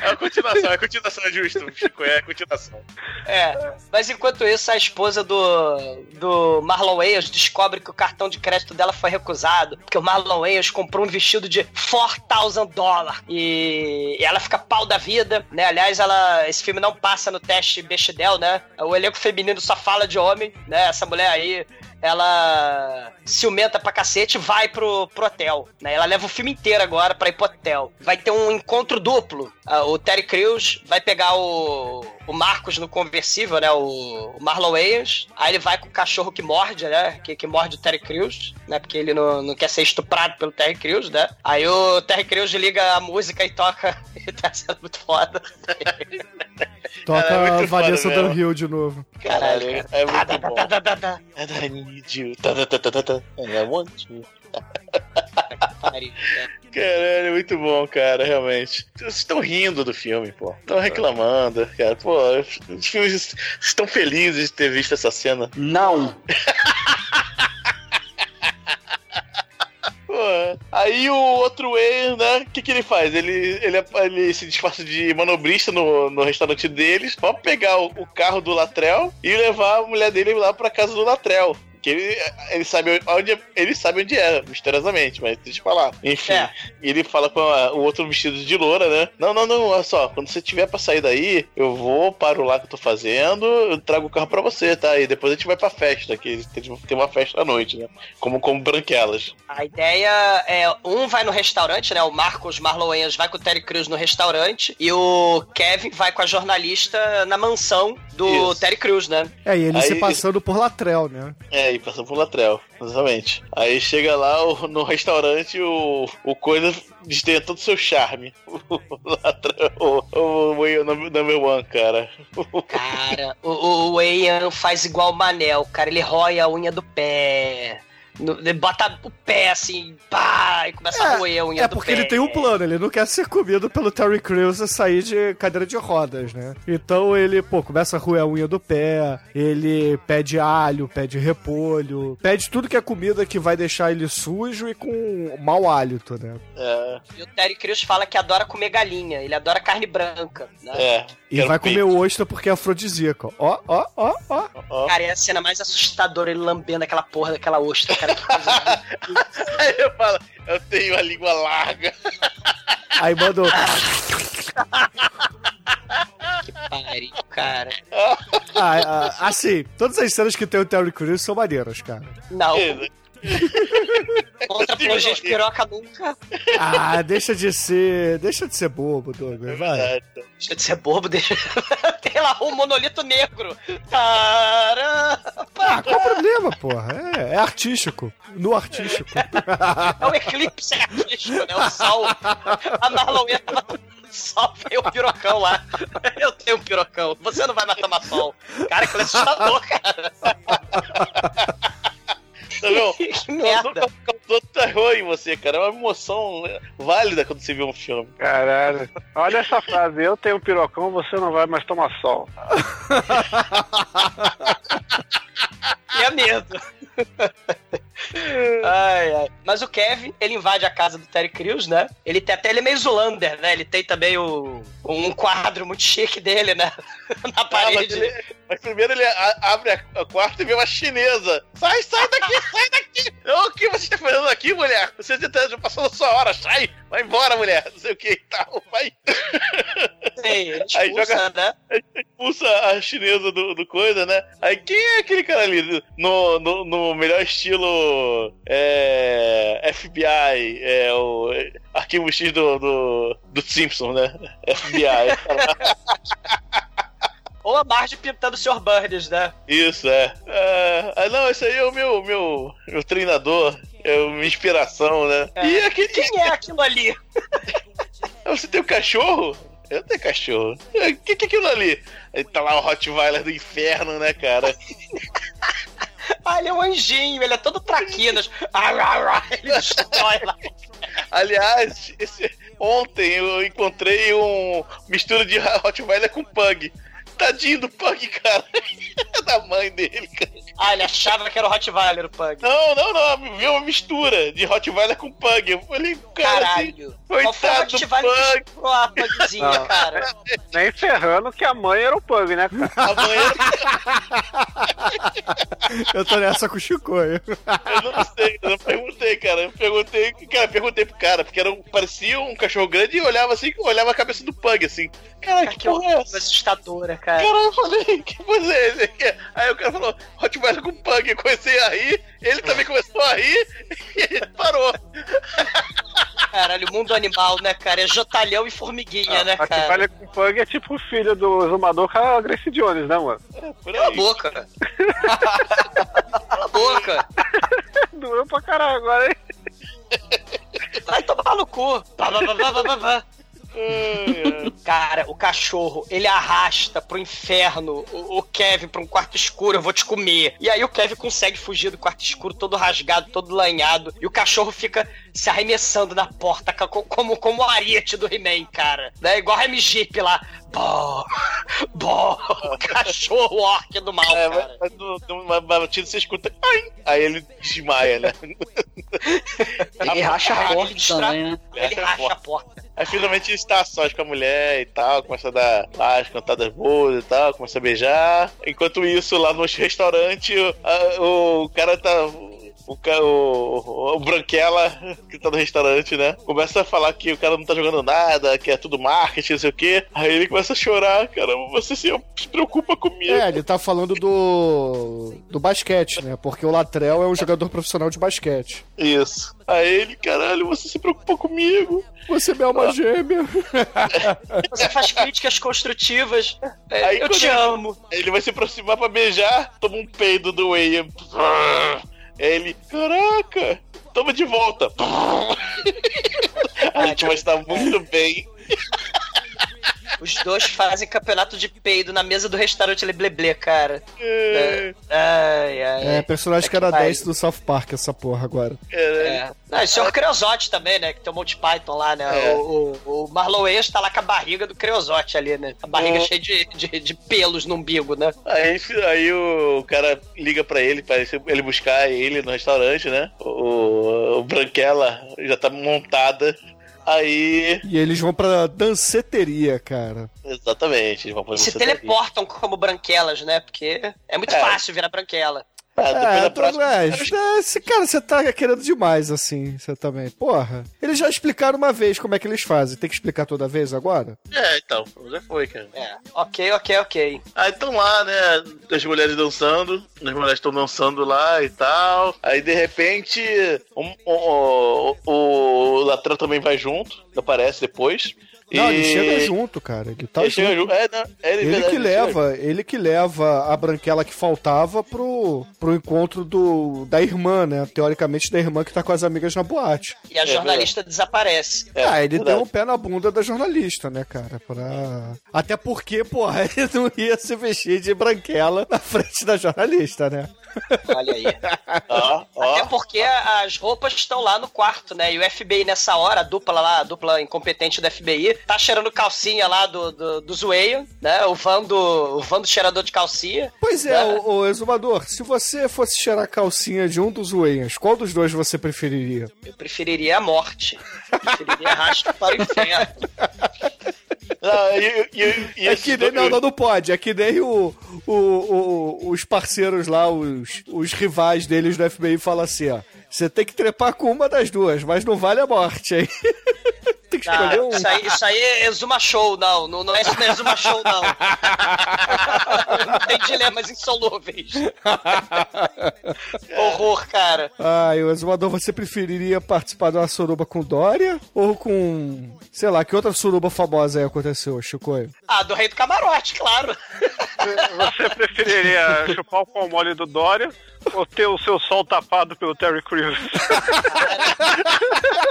É a continuação, é a continuação, é justo, Chico, é a continuação. É, mas enquanto isso, a esposa do, do Marlon Wayans descobre que o cartão de crédito dela foi recusado, porque o Marlon Wayans comprou um vestido de 4,000 dólares. E, e ela fica pau da vida, né? Aliás, ela, esse filme não passa no teste Bechdel, né? O elenco feminino só fala de homem, né? Essa mulher aí ela ciumenta pra cacete vai pro, pro hotel. Né? Ela leva o filme inteiro agora pra ir pro hotel. Vai ter um encontro duplo. Ah, o Terry Crews vai pegar o, o Marcos no conversível, né? O, Marlon Wayans. Aí ele vai com o cachorro que morde, né? Que, que morde o Terry Crews, né? Porque ele não, não quer ser estuprado pelo Terry Crews, né? Aí o Terry Crews liga a música e toca. e tá sendo muito foda. Toca é muito a Vanessa. Dan Hill de novo. Caralho, é muito bom. Tá, tá, tá. And I need you. I want you. Caralho, é muito bom, cara, realmente. Vocês estão rindo do filme, pô. Estão reclamando, cara. Pô, os filmes estão felizes de ter visto essa cena. Não. Aí o outro Way, né? O que, que ele faz? Ele, ele, ele se disfarça de manobrista no, no restaurante deles pra pegar o, o carro do Latrell e levar a mulher dele lá pra casa do Latrell. Que ele, ele, sabe onde, ele sabe onde é, misteriosamente, mas deixa eu falar. Enfim, É. ele fala com a- o outro vestido de loura, né? Não, não, não, olha só, quando você tiver pra sair daí, eu vou para o lá que eu tô fazendo, eu trago o carro pra você, tá? E depois a gente vai pra festa, que tem, uma festa à noite, né? Como, como branquelas. A ideia é um vai no restaurante, né? O Marcos Marlon Wayans vai com o Terry Crews no restaurante e o Kevin vai com a jornalista na mansão do Isso. Terry Crews, né? É, e ele Aí- se passando por Latrell, né? É, e passando por Latrell, exatamente. Aí chega lá o- no restaurante, o, o Coisa desdenha todo o seu charme. O Latrell, o, o, o number number one, cara. Cara, o, o Wayan faz igual o Manel, cara. Ele rói a unha do pé. No- ele bota o pé assim, pá, e começa a roer a unha É do porque pé. ele tem um plano, ele não quer ser comido pelo Terry Crews e sair de cadeira de rodas, né? Então ele, pô, começa a roer a unha do pé, ele pede alho, pede repolho, pede tudo que é comida que vai deixar ele sujo e com mau hálito, né? É, E o Terry Crews fala que adora comer galinha, ele adora carne branca, né? é. E vai comer o ostra porque é afrodisíaco. Ó, ó, ó, ó. Ó. Cara, é a cena mais assustadora, ele lambendo aquela porra daquela ostra, cara. Aí eu falo, eu tenho a língua larga. Aí manda o... que pariu, cara. Ah, ah, assim, todas as cenas que tem o Terry Crews são maneiras, cara. Não. Contra plongé de piroca nunca. Ah, deixa de ser. Deixa de ser bobo, Douglas. Vai. Deixa de ser bobo, deixa. Tem lá um monolito negro. Caramba! Ah, qual o problema, porra? É, é artístico. No artístico. É um eclipse artístico, né? O sol. A Marlon entra no sol, vem o pirocão lá. Eu tenho um pirocão. Você não vai mais tomar sol. Cara, que assustador, cara. Tá vendo? Que merda. Causou terror em você, cara. É uma emoção válida quando você vê um filme. Caralho. Olha essa frase, eu tenho um pirocão, você não vai mais tomar sol. Tinha medo. ai, ai. Mas o Kevin, ele invade a casa do Terry Crews, né? Ele tem até ele é meio Zulander, né? Ele tem também o, um quadro muito chique dele, né? Na Ah, mas, parede. ele- mas primeiro ele abre a, a quarta e vê uma chinesa. Sai, sai daqui, sai daqui! O que você está fazendo aqui, mulher? Você já tá- já passou da sua hora, sai! Vai embora, mulher! Não sei o que e tal, vai! Sim, Aí joga- né? Expulsa a chinesa do, do coisa, né? Aí quem é aquele cara ali? No, no, no melhor estilo é, FBI, é o arquivo X do, do, do Simpson, né? FBI. Ou a Marge pintando o Sr. Burns, né? Isso, é. é. Ah, não, esse aí é o meu, meu, meu treinador. é uma inspiração, né? E aquele. Quem é aquilo ali? Você tem um cachorro? Eu tenho cachorro. O que, que é aquilo ali? Aí tá lá o Rottweiler do inferno, né, cara? Ah, ele é um anjinho, ele é todo traquinas. Ele destrói lá. Aliás, esse- ontem eu encontrei um mistura de Rottweiler com Pug. Tadinho do Pug, cara. da mãe dele, cara. Ah, ele achava que era o Rottweiler, o Pug. Não, não, não. Viu uma mistura de Rottweiler com Pug. Eu falei, cara, assim, Caralho. Qual foi o Rottweiler que Pug. estuprou a Pugzinha, Não. cara? Nem ferrando que a mãe era o Pug, né, cara? A mãe Eu tô nessa com o Chicoio. Eu não sei, eu não perguntei, cara. Eu perguntei, cara, perguntei pro cara, porque era um, parecia um cachorro grande e olhava assim, olhava a cabeça do Pug, assim. Cara, que Que porra é horror, essa? assustadora, cara. Cara, eu falei, que coisa é esse aqui? Aí o cara falou, Rottweiler com Pug. Eu comecei a rir, ele também começou a rir e ele parou. Caralho, o mundo animal, né, cara? É jotalhão e formiguinha, né, A que cara? vale com Pug é tipo o filho do exumador com a Grace Jones, né, mano? Por Cala a boca. Cala a boca. Doeu pra caralho agora, hein? Vai tomar no cu. Vá, vá, vá, vá, vá, vá, Cara, o cachorro, ele arrasta pro inferno o, o Kevin pra um quarto escuro, eu vou te comer. E aí o Kevin consegue fugir do quarto escuro, todo rasgado, todo lanhado. E o cachorro fica se arremessando na porta, como, como o ariete do He-Man, cara. Né? Igual a M-Jeep lá. Bó, bó, cachorro orc do mal, É, cara. mas, numa batida você escuta. Ai! Aí ele desmaia, né? Ele racha a porta também, né? Ele racha a porta. Aí finalmente ele está a sós com a mulher e tal, começa a dar lá as cantadas boas e tal, começa a beijar. Enquanto isso, lá no restaurante, o, a- o cara tá. O, o, o Branquela, que tá no restaurante, né? Começa a falar que o cara não tá jogando nada, que é tudo marketing, não sei o quê. Aí ele começa a chorar, caramba, você se, se preocupa comigo. É, ele tá falando do. do basquete, né? Porque o Latrell é um jogador profissional de basquete. Isso. Aí ele, caralho, você se preocupa comigo. Você é minha alma gêmea. Você faz críticas construtivas. É, Aí eu te ele- amo. Ele vai se aproximar pra beijar, toma um peido do Wayne. Ele, caraca, toma de volta. A gente vai estar muito bem. Os dois fazem campeonato de peido na mesa do restaurante Lebleble, cara. É, Ai, ai. É, personagem É que canadense pariu. do South Park, essa porra agora. é, É. Não, esse é o Creosote também, né? Que tem o Monty Python lá, né? É. O, o, o Marlon Wayans tá lá com a barriga do Creosote ali, né? A barriga É. cheia de, de, de pelos no umbigo, né? Aí, aí o cara liga pra ele, pra ele buscar ele no restaurante, né? O, o Branquela já tá montada. Aí. E eles vão pra danceteria, cara. Exatamente, eles vão pra se teleportam como branquelas, né? Porque é muito É. fácil virar branquela. Ah, É, tô- próxima. é, é, esse cara, você tá querendo demais, assim, você também. Porra. Eles já explicaram uma vez como é que eles fazem. Tem que explicar toda vez agora? É, então, já foi, cara. É. Ok, ok, ok. Aí estão lá, né? As mulheres dançando, as mulheres estão dançando lá e tal. Aí de repente um- o, o, o Latrão também vai junto, aparece depois. Não, e... ele chega junto, cara. Ele tá ele junto. chega junto. É, não, é Ele que ele chega leva, ele que leva a branquela que faltava pro, pro encontro do, da irmã, né? Teoricamente da irmã que tá com as amigas na boate. E a jornalista desaparece. É, ah, ele verdade. deu um pé na bunda da jornalista, né, cara? Pra... Até porque, porra, ele não ia se vestir de branquela na frente da jornalista, né? Olha aí. Ó, ó. Até porque as roupas estão lá no quarto, né? E o FBI nessa hora, a dupla lá, a dupla incompetente do FBI, tá cheirando calcinha lá do, do, do Zueio, né? O Van do, o Van do cheirador de calcinha. Pois é, né? ô, ô exumador, se você fosse cheirar a calcinha de um dos Wayans, qual dos dois você preferiria? Eu preferiria a morte. Eu preferiria arrasto para o inferno. Ah, e, e, e É que nem, não, não, não pode. É que nem o, o, o- os parceiros lá, os, os rivais deles do FBI falam assim, ó. Você tem que trepar com uma das duas, mas não vale a morte, hein? tem que escolher Não, um. isso, aí, isso aí é Exuma Show, não. Não, não é isso não é Exuma Show, não. não tem dilemas insolúveis. Horror, cara. Ai, o exumador, você preferiria participar de uma suruba com Dória ou com. Sei lá, que outra suruba famosa aí aconteceu, Chico? Ah, do Rei do Camarote, claro. Você preferiria chupar o pau mole do Dória ou ter o seu sol tapado pelo Terry Crews?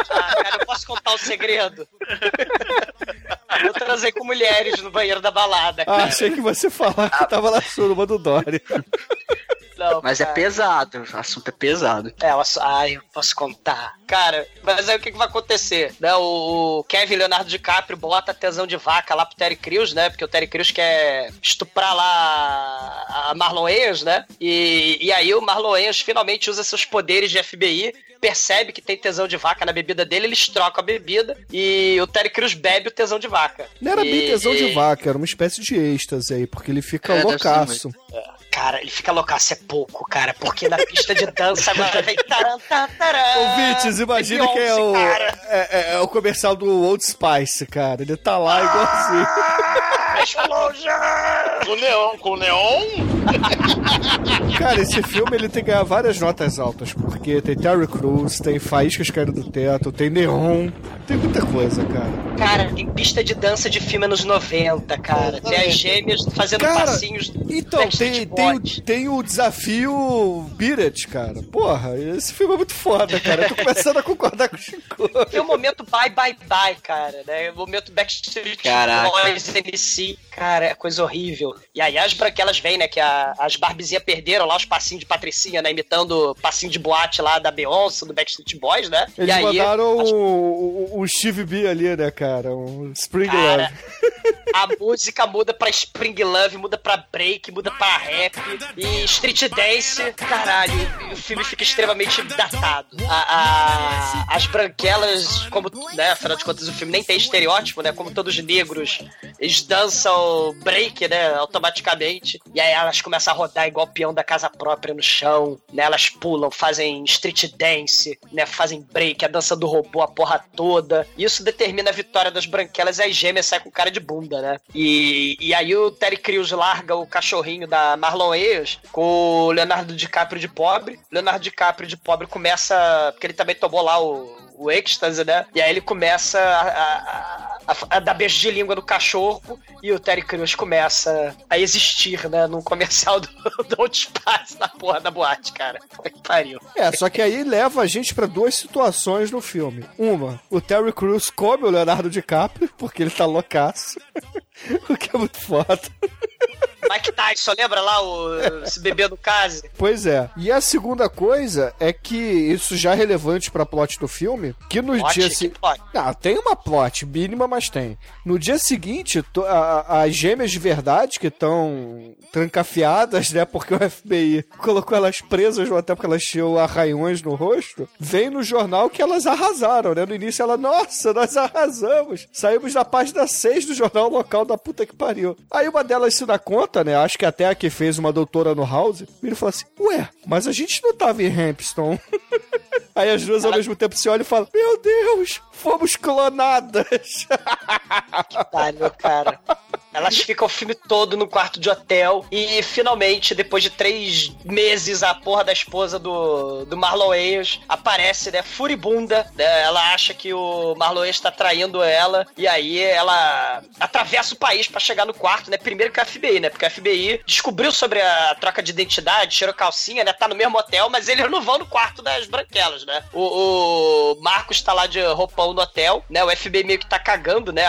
Ah, cara, eu posso contar o segredo? Eu transei com mulheres no banheiro da balada. Ah, cara. achei que você falar que tava na suruba do Dory. Não, Mas é cara. pesado, o assunto é pesado. É, eu ai, eu posso contar. Cara, mas aí o que, que vai acontecer? Né, o, o Kevin Leonardo DiCaprio bota tesão de vaca lá pro Terry Crews, né? Porque o Terry Crews quer estuprar lá a Marlon Wayans, né? E, e aí o Marlon Wayans finalmente usa seus poderes de FBI, percebe que tem tesão de vaca na bebida dele, eles trocam a bebida e o Terry Crews bebe o tesão de vaca. Não era E- bem tesão de e- vaca, era uma espécie de êxtase aí, porque ele fica É, loucaço. Cara, ele fica loucaço, é pouco, cara, porque na pista de dança agora vem taran. Ouvintes, imagina que é o, é, é- é o comercial do Old Spice, cara. Ele tá lá igualzinho. Explosion! Com neon, com neon? Cara, esse filme ele tem que ganhar várias notas altas, porque tem Terry Crews, tem faíscas caindo do teto, tem neon, tem muita coisa, cara. Cara, tem pista de dança de filme anos 90, cara. Tem as gêmeas fazendo Cara, passinhos. Então, tem, tem, o, tem o desafio Beat It, cara. Porra, esse filme é muito foda, cara. Eu tô começando a concordar com o Chico. Tem o momento bye bye bye, cara, né? O momento Backstreet Caraca. Boys, MC, cara, é coisa horrível. E aí as branquelas vêm, né? Que a- as barbizinhas perderam lá os passinhos de Patricinha, né? Imitando passinho de boate lá da Beyoncé, do Backstreet Boys, né? Eles e aí, mandaram as- o Steve B ali, né, cara? Um Spring Cara, Love. a música muda pra Spring Love, muda pra break, muda pra rap e street dance. Caralho, o filme fica extremamente datado. A- a- as branquelas, como, né, afinal de contas, o filme nem tem estereótipo, né? Como todos os negros, eles dançam break, né, automaticamente. E aí elas começam a rodar igual peão da casa própria no chão, né? Elas pulam, fazem street dance, né? Fazem break, a dança do robô, a porra toda. Isso determina a vitória das branquelas e as gêmeas saem com cara de bunda, né? E, e aí o Terry Crews larga o cachorrinho da Marlon Wayans com o Leonardo DiCaprio de pobre. Leonardo DiCaprio de pobre começa... Porque ele também tomou lá o, o êxtase, né? E aí ele começa a, a- a- a dar beijo de língua no cachorro e o Terry Crews começa a existir, né? Num comercial do, do na porra da boate, cara. Que pariu. É, só que aí leva a gente pra duas situações no filme. Uma, o Terry Crews come o Leonardo DiCaprio, porque ele tá loucaço. o que é muito foda. Mike Tyson, lembra lá o, esse bebê do case? Pois é. E a segunda coisa é que isso já é relevante pra plot do filme, que no Plot? dia seguinte. plot? Ah, tem uma plot mínima, mas tem. No dia seguinte, as gêmeas de verdade que estão trancafiadas, né? Porque o FBI colocou elas presas no hotel porque elas tinham arranhões no rosto. Vem no jornal que elas arrasaram, né? No início ela, nossa, nós arrasamos. Saímos na página 6 do jornal local da puta que pariu. Aí uma delas se dá conta, né? Acho que até a que fez uma doutora no House, vira e fala assim: Ué, mas a gente não tava em Hampston. Aí as duas ao mesmo tempo se olham e falam: Meu Deus, fomos clonadas. Pariu, cara. Elas ficam o filme todo no quarto de hotel e finalmente, depois de três meses, a porra da esposa do, do Marlon Wayans aparece, né, furibunda. né, ela acha que o Marlon Wayans tá traindo ela e aí ela atravessa o país pra chegar no quarto, né? Primeiro que a FBI, né? Porque a FBI descobriu sobre a troca de identidade, tirou calcinha, né? Tá no mesmo hotel, mas eles não vão no quarto das branquelas, né? O, o Marcos tá lá de roupão no hotel, né? O FBI meio que tá cagando, né?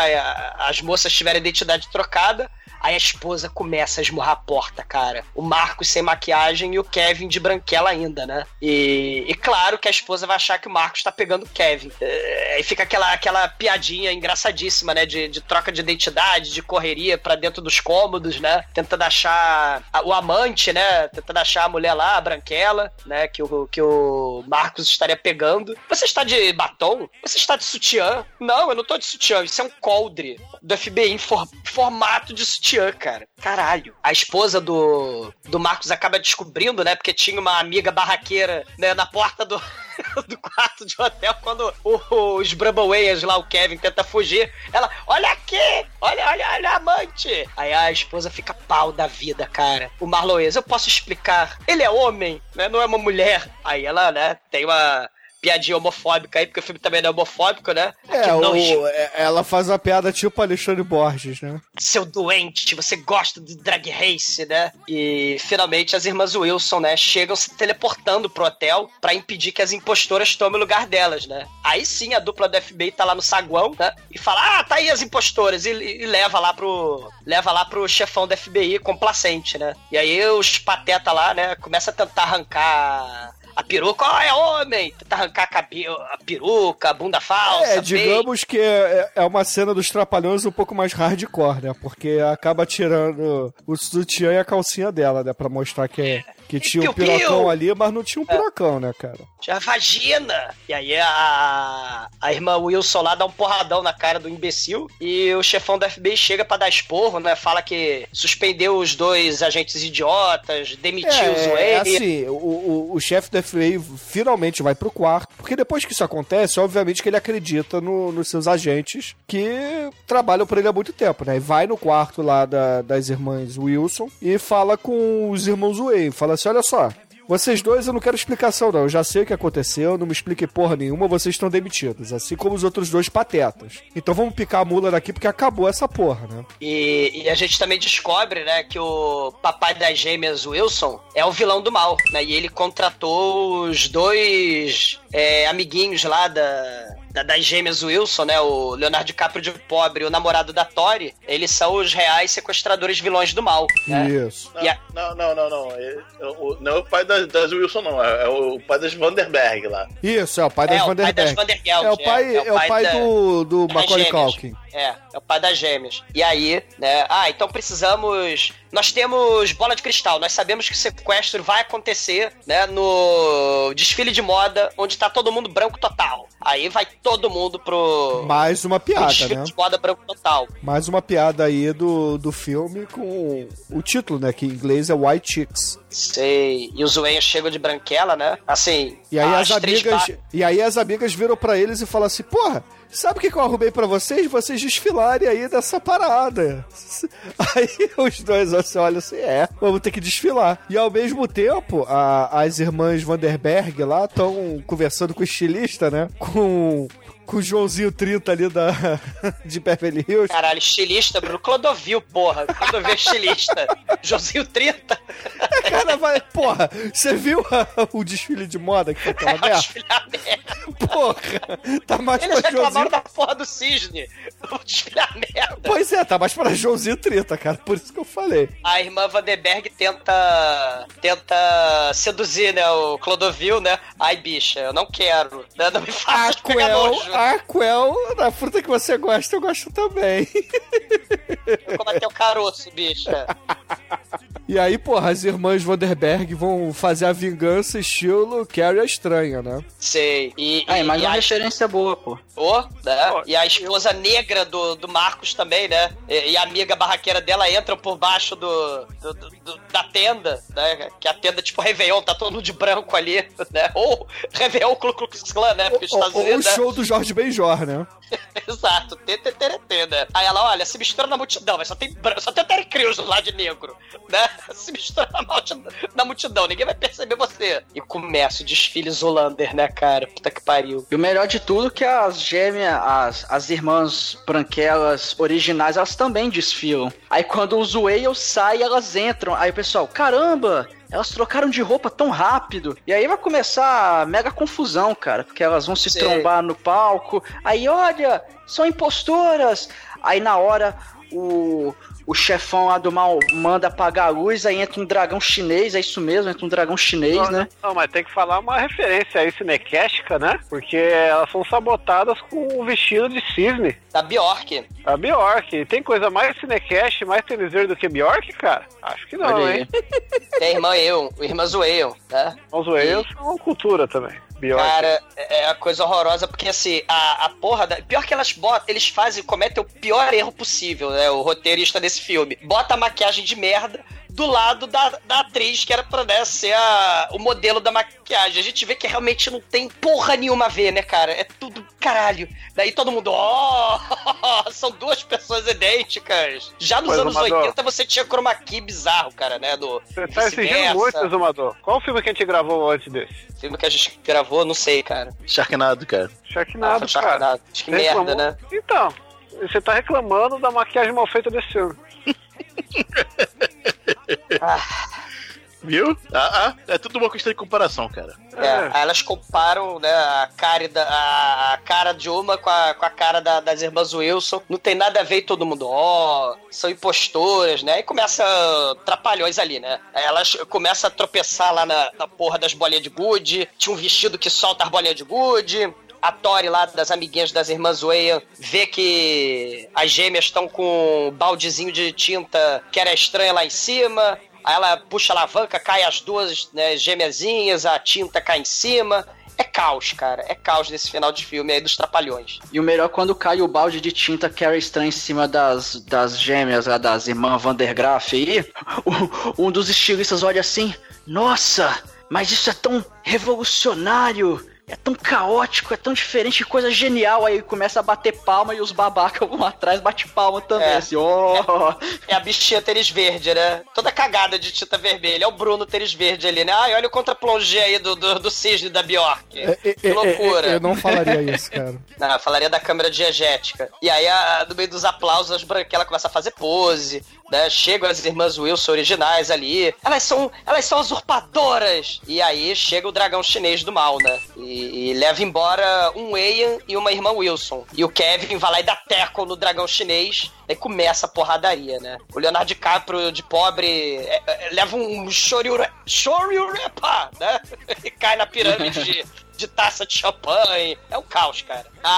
As moças tiveram a identidade trocada facada Aí a esposa começa a esmurrar a porta, cara. O Marcos sem maquiagem e o Kevin de branquela ainda, né? E, e claro que a esposa vai achar que o Marcos tá pegando o Kevin. É, Aí fica aquela, aquela piadinha engraçadíssima, né? De, de troca de identidade, de correria pra dentro dos cômodos, né? Tentando achar a- o amante, né? Tentando achar a mulher lá, a branquela, né? Que o, que o Marcos estaria pegando. Você está de batom? Você está de sutiã? Não, eu não tô de sutiã. Isso é um coldre do FBI em for- formato de sutiã, cara. Caralho. A esposa do, do Marcos acaba descobrindo, né? Porque tinha uma amiga barraqueira né, na porta do, do quarto de hotel quando o- os Brambawayers lá, o Kevin, tenta fugir. Ela, olha aqui! Olha, olha, olha amante! Aí a esposa fica pau da vida, cara. O Marlon Wayans, eu posso explicar. Ele é homem, né? Não é uma mulher. Aí ela, né, tem uma piadinha homofóbica aí, porque o filme também não é homofóbico, né? É, o- é, ela faz uma piada tipo Alexandre Borges, né? Seu doente, você gosta de drag race, né? E finalmente as irmãs Wilson, né, chegam se teleportando pro hotel pra impedir que as impostoras tomem o lugar delas, né? Aí sim a dupla do FBI tá lá no saguão, né? E fala: "Ah, tá aí as impostoras" e, e leva lá pro leva lá pro chefão do FBI complacente, né? E aí os pateta lá, né, começa a tentar arrancar a peruca, ó, é homem! Tentar arrancar a, cabe- a peruca, a bunda falsa. É, digamos que é, é uma cena dos Trapalhões um pouco mais hardcore, né? Porque acaba tirando o sutiã e a calcinha dela, né? Pra mostrar que, que tinha um pirocão ali, mas não tinha um pirocão, né, cara? Tinha vagina! E aí a, a irmã Wilson lá dá um porradão na cara do imbecil e o chefão da FBI chega pra dar esporro, né? Fala que suspendeu os dois agentes idiotas, demitiu os É, é Wayne. assim, o, o, o chefe da FBI finalmente vai pro quarto, porque depois que isso acontece, obviamente que ele acredita no- nos seus agentes que trabalham por ele há muito tempo, né? E vai no quarto lá da- das irmãs Wilson e fala com os irmãos Wayne, fala assim, olha só, vocês dois eu não quero explicação não, eu já sei o que aconteceu, não me explique porra nenhuma, vocês estão demitidos, assim como os outros dois patetas. Então vamos picar a mula daqui porque acabou essa porra, né? E, e a gente também descobre, né, que o papai das gêmeas Wilson é o vilão do mal, né? E ele contratou os dois é, amiguinhos lá da, da- das gêmeas Wilson, né? O Leonardo DiCaprio de pobre e o namorado da Tori. Eles são os reais sequestradores vilões do mal. Né? Isso. E a- Não, não, não, não. É- é o- Não é o pai das, das Wilson, não. É, é o pai das Vanderberg lá. Isso, é o pai das É, o pai Vanderberg. das Vandergeld, É o pai, é, é, o pai da- do, do Macaulay. Culkin. É, é o pai das gêmeas. E aí, né? Ah, então precisamos. Nós temos bola de cristal. Nós sabemos que o sequestro vai acontecer, né? No desfile de moda, onde tá todo mundo branco total. Aí vai todo mundo pro. Mais uma piada, desfile né? de moda branco total. Mais uma piada aí do, do filme com o título, né? Que em inglês é White Chicks. Sei. E os Wayne chegam de branquela, né? Assim. E aí as, três amigas, ba- e aí as amigas viram pra eles e falam assim: "Porra, sabe o que que eu arrumei pra vocês? Vocês desfilarem aí dessa parada". Aí os dois assim, olham assim: "É, vamos ter que desfilar". E ao mesmo tempo, a- as irmãs Vanderberg lá estão conversando com o estilista, né? Com com o Joãozinho 30 ali da de Beverly Hills. Caralho, estilista, Bruno Clodovil, porra. Clodovil é estilista. Josinho 30. Cara, vai, porra, você viu a- o desfile de moda que foi aquela É, merda? desfilar merda. Porra, tá mais Eles pra reclamaram Joãozinho. da porra do cisne. Vou desfilar merda. Pois é, tá mais pra Joãozinho 30, cara, por isso que eu falei. A irmã Vanderberg tenta tenta seduzir, né, o Clodovil, né? Ai, bicha, eu não quero. né, Não me faça pegar Aquel, da fruta que você gosta, eu gosto também. Eu combater o caroço, bicha. E aí, porra, as irmãs Vanderberg vão fazer a vingança estilo Carrie a Estranha, né? Sei. E, Aí, e, mais e uma a, referência boa, pô. Ô, né? E a esposa negra do, do Marcos também, né? E, e a amiga barraqueira dela entram por baixo do, do- do- do- da tenda, né? Que a tenda, tipo, Réveillon, tá todo mundo de branco ali, né? Ou Réveillon Ku Klux Klan, né? Porque Ou, Estados ou o né? show do Jorge Benjor, né? Exato, TTTT, né? Aí ela, olha, se mistura na multidão, mas só tem branco, só tem Terry Crews lá de negro, né? Se mistura na multidão, na multidão, ninguém vai perceber você. E começa o desfile Zolander, né, cara? Puta que pariu. E o melhor de tudo é que as gêmeas, as, as irmãs branquelas originais, elas também desfilam. Aí quando os Wales saem, elas entram. Aí o pessoal, caramba! Elas trocaram de roupa tão rápido. E aí vai começar a mega confusão, cara. Porque elas vão se Sei. trombar no palco. Aí, olha, são impostoras. Aí na hora, o, o chefão lá do mal manda apagar a luz. Aí entra um dragão chinês. É isso mesmo, entra um dragão chinês, Não, né? Não, mas tem que falar uma referência aí cinequéstica, né? Porque elas são sabotadas com o vestido de cisne. Da Bjork. A Bjork. Tem coisa mais cinecash, mais têniseiro do que Bjork, cara? Acho que não, hein? Tem a irmã eu, o irmã Zoeon, né? Os Wales são cultura também. Cara, é é uma coisa horrorosa, porque assim, a, a porra da. Pior que elas botam, eles fazem, cometem o pior erro possível, né? O roteirista desse filme. Bota a maquiagem de merda, do lado da, da atriz, que era pra né, ser a, o modelo da maquiagem. A gente vê que realmente não tem porra nenhuma a ver, né, cara? É tudo caralho. Daí todo mundo, ó, oh, são duas pessoas idênticas. Já nos Pois, anos Amador. 80 você tinha chroma key bizarro, cara, né? Do Você tá exigindo muito, Exumador. Qual o filme que a gente gravou antes desse? Filme que a gente gravou, não sei, cara. Sharknado, cara. Sharknado, Ah, cara. Sharknado. Acho que merda, reclamou? né? Então, você tá reclamando da maquiagem mal feita desse Viu? Ah, ah, é tudo uma questão de comparação, cara. É, aí elas comparam né, a, cara da, a, a cara de uma com a, com a cara da- das irmãs Wilson. Não tem nada a ver e todo mundo, ó, são impostoras, né? E começa trapalhões ali, né? Aí elas começam a tropeçar lá na, na porra das bolinhas de gude. Tinha um vestido que solta as bolinhas de gude. A Tori lá das amiguinhas das irmãs Wayne vê que as gêmeas estão com um baldezinho de tinta que era estranha lá em cima. Aí ela puxa a alavanca, cai as duas né, gêmeazinhas, a tinta cai em cima. É caos, cara. É caos nesse final de filme aí dos Trapalhões. E o melhor é quando cai o balde de tinta que era estranho em cima das, das gêmeas, das irmãs Vandergraaf o- um dos estilistas olha assim: Nossa, mas isso é tão revolucionário! É tão caótico, é tão diferente, que coisa genial. Aí começa a bater palma e os babacas vão atrás, bate palma também. É. Assim, ó. É a bichinha tênis verde, né? Toda cagada de tinta vermelha. É o Bruno tênis verde ali, né? Ai, olha o contra-plongé aí do, do, do cisne da Bjork. que loucura. Eu não falaria isso, cara. Não, eu falaria da câmera diegética. E aí, a- no meio dos aplausos, as branquelas começam a fazer pose, né? Chegam as irmãs Wilson originais ali. Elas são, elas são usurpadoras! E aí chega o dragão chinês do mal, né? E, e leva embora um Ian e uma irmã Wilson. E o Kevin vai lá e dá teco no dragão chinês. Aí começa a porradaria, né? O Leonardo DiCaprio, de pobre, é, é, leva um shoryure, shoryurepa, né? E cai na pirâmide de, de taça de champanhe. É um caos, cara. A,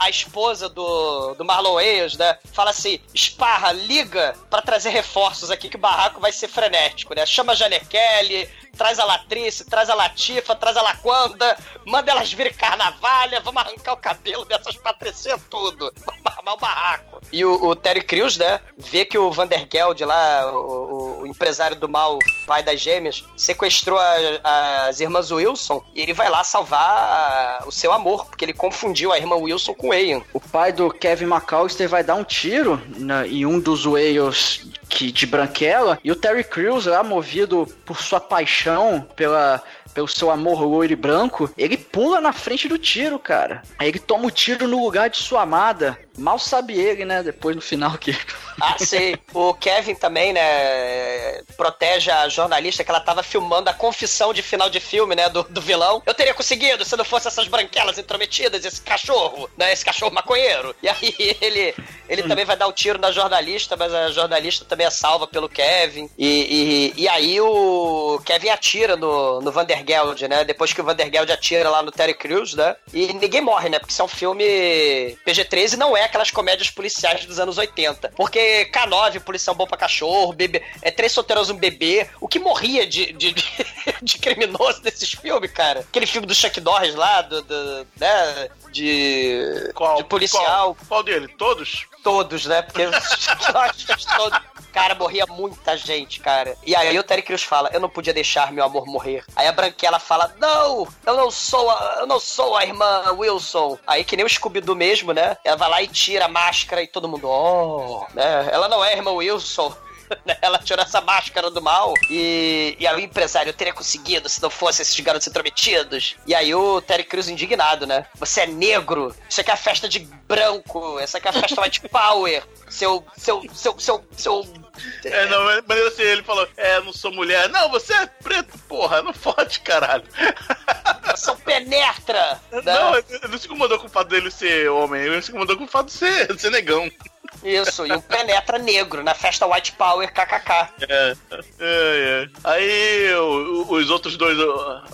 a, a esposa do, do Marlon Wayans, né? Fala assim: esparra, liga pra trazer reforços aqui que o barraco vai ser frenético, né? Chama a Janequele, traz a Latrice, traz a Latifa, traz a Laquanda, manda elas virem carnavalha, vamos arrancar o cabelo dessas patricinhas tudo. Vamos armar o barraco. E o, o Terry Crews, né? Vê que o Vandergeld lá, o, o- o empresário do mal, pai das gêmeas, sequestrou a- as irmãs Wilson e ele vai lá salvar o seu amor, porque ele confundiu a irmã Wilson com Ian. O pai do Kevin McAllister vai dar um tiro na- em um dos Wales que, de Branquela e o Terry Crews, lá movido por sua paixão pela, pelo seu amor loiro e branco, ele pula na frente do tiro, cara. Aí ele toma o tiro no lugar de sua amada. Mal sabe ele, né? Depois no final que. Ah, sei. O Kevin também, né, protege a jornalista que ela tava filmando a confissão de final de filme, né, do, do vilão. Eu teria conseguido se não fosse essas branquelas intrometidas, esse cachorro, né, esse cachorro maconheiro. E aí ele, ele também vai dar o tiro na jornalista, mas a jornalista também é salva pelo Kevin. E, e, e aí o Kevin atira no, no Vandergeld, né, depois que o Vandergeld atira lá no Terry Crews, né, e ninguém morre, né, porque isso é um filme PG-13 e não é aquelas comédias policiais dos anos 80. Porque K9, Policial Bom pra Cachorro, bebê, é Três Solteiros um Bebê, o que morria de, de, de, de criminoso nesses filmes, cara? Aquele filme do Chuck Norris lá, do, do- né, de, de policial. Qual, qual dele? Todos? Todos, né? Porque os Chuck Norris todos... Cara, morria muita gente, cara. E aí o Terry Crews fala, eu não podia deixar meu amor morrer. Aí a Branquela fala, não, eu não sou a, eu não sou a irmã Wilson. Aí que nem o Scooby-Doo mesmo, né? Ela vai lá e tira a máscara e todo mundo, oh, né? Ela não é a irmã Wilson. Ela tirou essa máscara do mal e, e aí o empresário teria conseguido se não fosse esses garotos intrometidos. E aí o Terry Crews indignado, né? Você é negro, isso aqui é a festa de branco, essa aqui é a festa white power. Seu, seu, seu, seu, seu... É, não, mas assim, ele falou, é, não sou mulher. Não, você é preto, porra, não fode, caralho. Um penetra! Não, ele não se incomodou com o fato dele ser homem, ele se incomodou com o fato de ser, de ser negão. Isso, e um penetra negro na festa White Power KKK. É, é, é. Aí o- o- os outros dois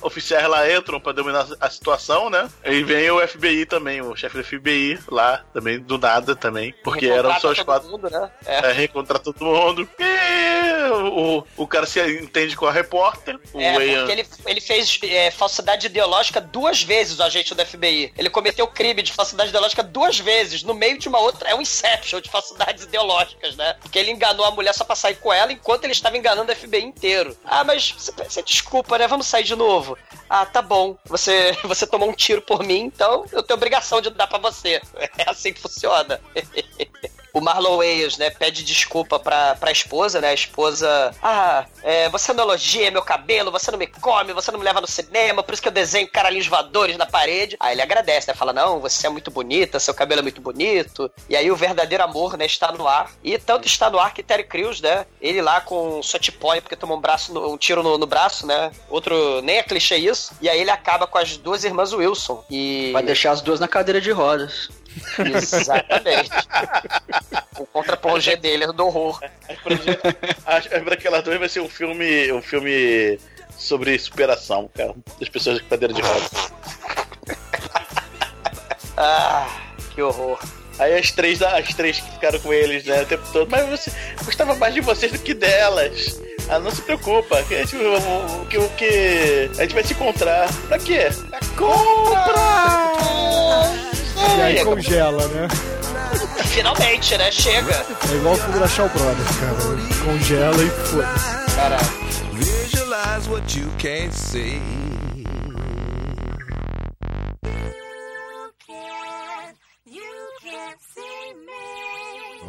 oficiais lá entram pra dominar a situação, né? Aí vem o FBI também, o chefe do FBI lá, também, do nada também, porque eram só os todo quatro. mundo, né? É, reencontrar todo mundo. E o, o cara se entende com a repórter. O É, Ian- porque ele, ele fez é, falsidade ideológica duas vezes, o agente do FBI. Ele cometeu crime de falsidade ideológica duas vezes, no meio de uma outra. É um Inception de falsidade falsidades ideológicas, né? Porque ele enganou a mulher só pra sair com ela, enquanto ele estava enganando o FBI inteiro. Ah, mas você, você desculpa, né? Vamos sair de novo. Ah, tá bom. Você, você tomou um tiro por mim, então eu tenho obrigação de dar pra você. É assim que funciona. O Marlon né, pede desculpa pra, pra esposa, né? A esposa. Ah, é, você não elogia meu cabelo, você não me come, você não me leva no cinema, por isso que eu desenho caralhinhos voadores na parede. Aí ele agradece, né? Fala, não, você é muito bonita, seu cabelo é muito bonito. E aí o verdadeiro amor, né, está no ar. E tanto está no ar que Terry Crews, né? Ele lá com Sotipói, porque tomou um, braço no- um tiro no, no braço, né? Outro, nem é clichê isso. E aí ele acaba com as duas irmãs Wilson. E. Vai deixar as duas na cadeira de rodas. Exatamente. o contra-plongé dele é do horror. Acho que aquela dois vai ser um filme. um filme sobre superação, cara. Das pessoas de cadeira de rodas. Ah, que horror. Aí as três, as três que ficaram com eles, né, o tempo todo. Mas você gostava mais de vocês do que delas. Ah, não se preocupa, que a gente, o, que, o que a gente vai se encontrar. Pra quê? Compra! E aí congela, né? Finalmente, né? Chega. É igual o filme da Shaw Brothers, cara. Congela e foda-se. Caralho. Visualize what you can't see.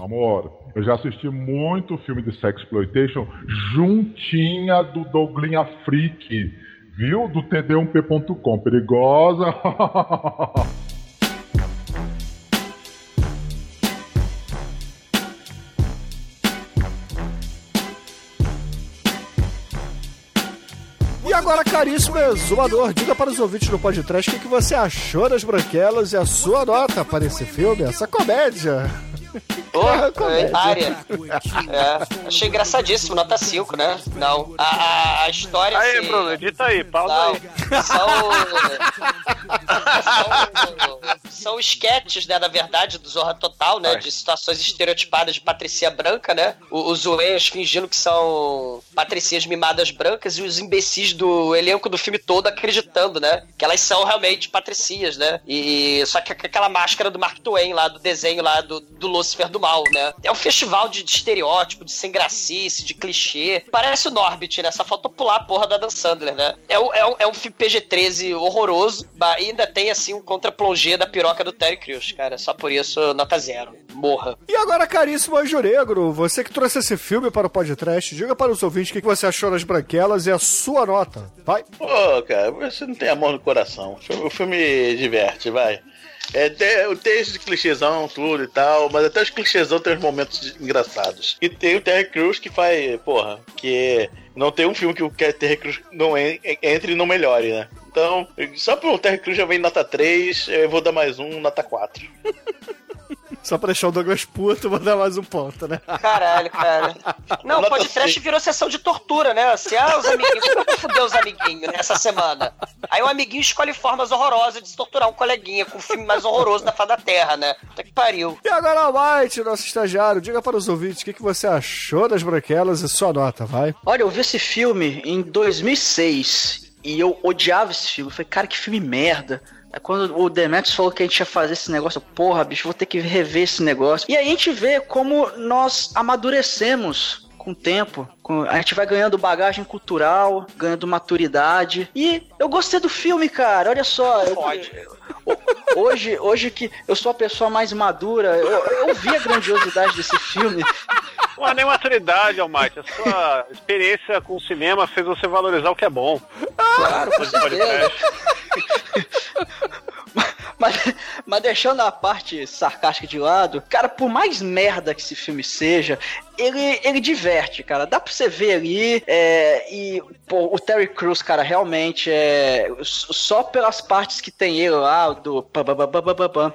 Amor, eu já assisti muito filme de sexploitation juntinha do Douglinha Freak, viu? Do td1p.com. Perigosa. E agora, caríssimo exumador, diga para os ouvintes do podcast o que, que você achou das branquelas e a sua nota para esse filme, essa comédia. Comédia. é, área. É, achei engraçadíssimo, nota 5, né? Não. A, a, a história. Aí, assim, Bruno, edita aí, pausa aí. São, são esquetes, né, na verdade, do Zorra Total, né? De situações estereotipadas de patricia branca, né? Os zoeiros fingindo que são patricias mimadas brancas e os imbecis do elenco do filme todo acreditando, né? Que elas são realmente patricias, né? E só que aquela máscara do Mark Twain lá, do desenho lá do, do Lúcifer do Mal, né? É um festival de, de estereótipo, de sem gracice, de clichê. Parece o Norbit, né? Só faltou pular a porra da Dan Sandler, né? É, um- é, um- é um filme PG-13 horroroso, mas ainda tem, assim, um contra-plongé da piroca do Terry Crews, cara. Só por isso, nota zero. Morra. E agora, caríssimo Anjo Negro, você que trouxe esse filme para o podcast, diga para os ouvintes o que que você achou das branquelas e a sua nota. Vai. Pô, cara, você não tem amor no coração. O filme diverte, vai. É, tem, tem esse clichêzão, tudo e tal, mas até os clichêzão tem uns momentos engraçados. E tem o Terry Crews que faz, porra, que não tem um filme que o Terry Crews não en- entre e não melhore, né? Então, só pro Terry Crews já vem nota 3, eu vou dar mais um, nota 4. Só pra deixar o Douglas puto, vou dar mais um ponto, né? Caralho, cara. Não, o podcast virou sessão de tortura, né? Assim, ah, os amiguinhos, como que fudeu os amiguinhos nessa semana? Aí o amiguinho escolhe formas horrorosas de se torturar um coleguinha com o filme mais horroroso da Fada Terra, né? Puta que pariu. E agora, White, nosso estagiário, diga para os ouvintes o que que você achou das branquelas e sua nota, vai. Olha, eu vi esse filme em 2006 e eu odiava esse filme. Eu falei, cara, que filme merda. Quando o Demetrius falou que a gente ia fazer esse negócio, porra, bicho, vou ter que rever esse negócio. E aí a gente vê como nós amadurecemos com o tempo. A gente vai ganhando bagagem cultural, ganhando maturidade. E eu gostei do filme, cara. Olha só. eu- Hoje, hoje que eu sou a pessoa mais madura, eu, eu vi a grandiosidade desse filme. Não é nem maturidade, Almighty. A sua experiência com o cinema fez você valorizar o que é bom. Claro, com certeza. Mas, mas deixando a parte sarcástica de lado, cara, por mais merda que esse filme seja, ele, ele diverte, cara. Dá pra você ver ali. é, e pô, o Terry Crews, cara, realmente é. Só pelas partes que tem ele lá, do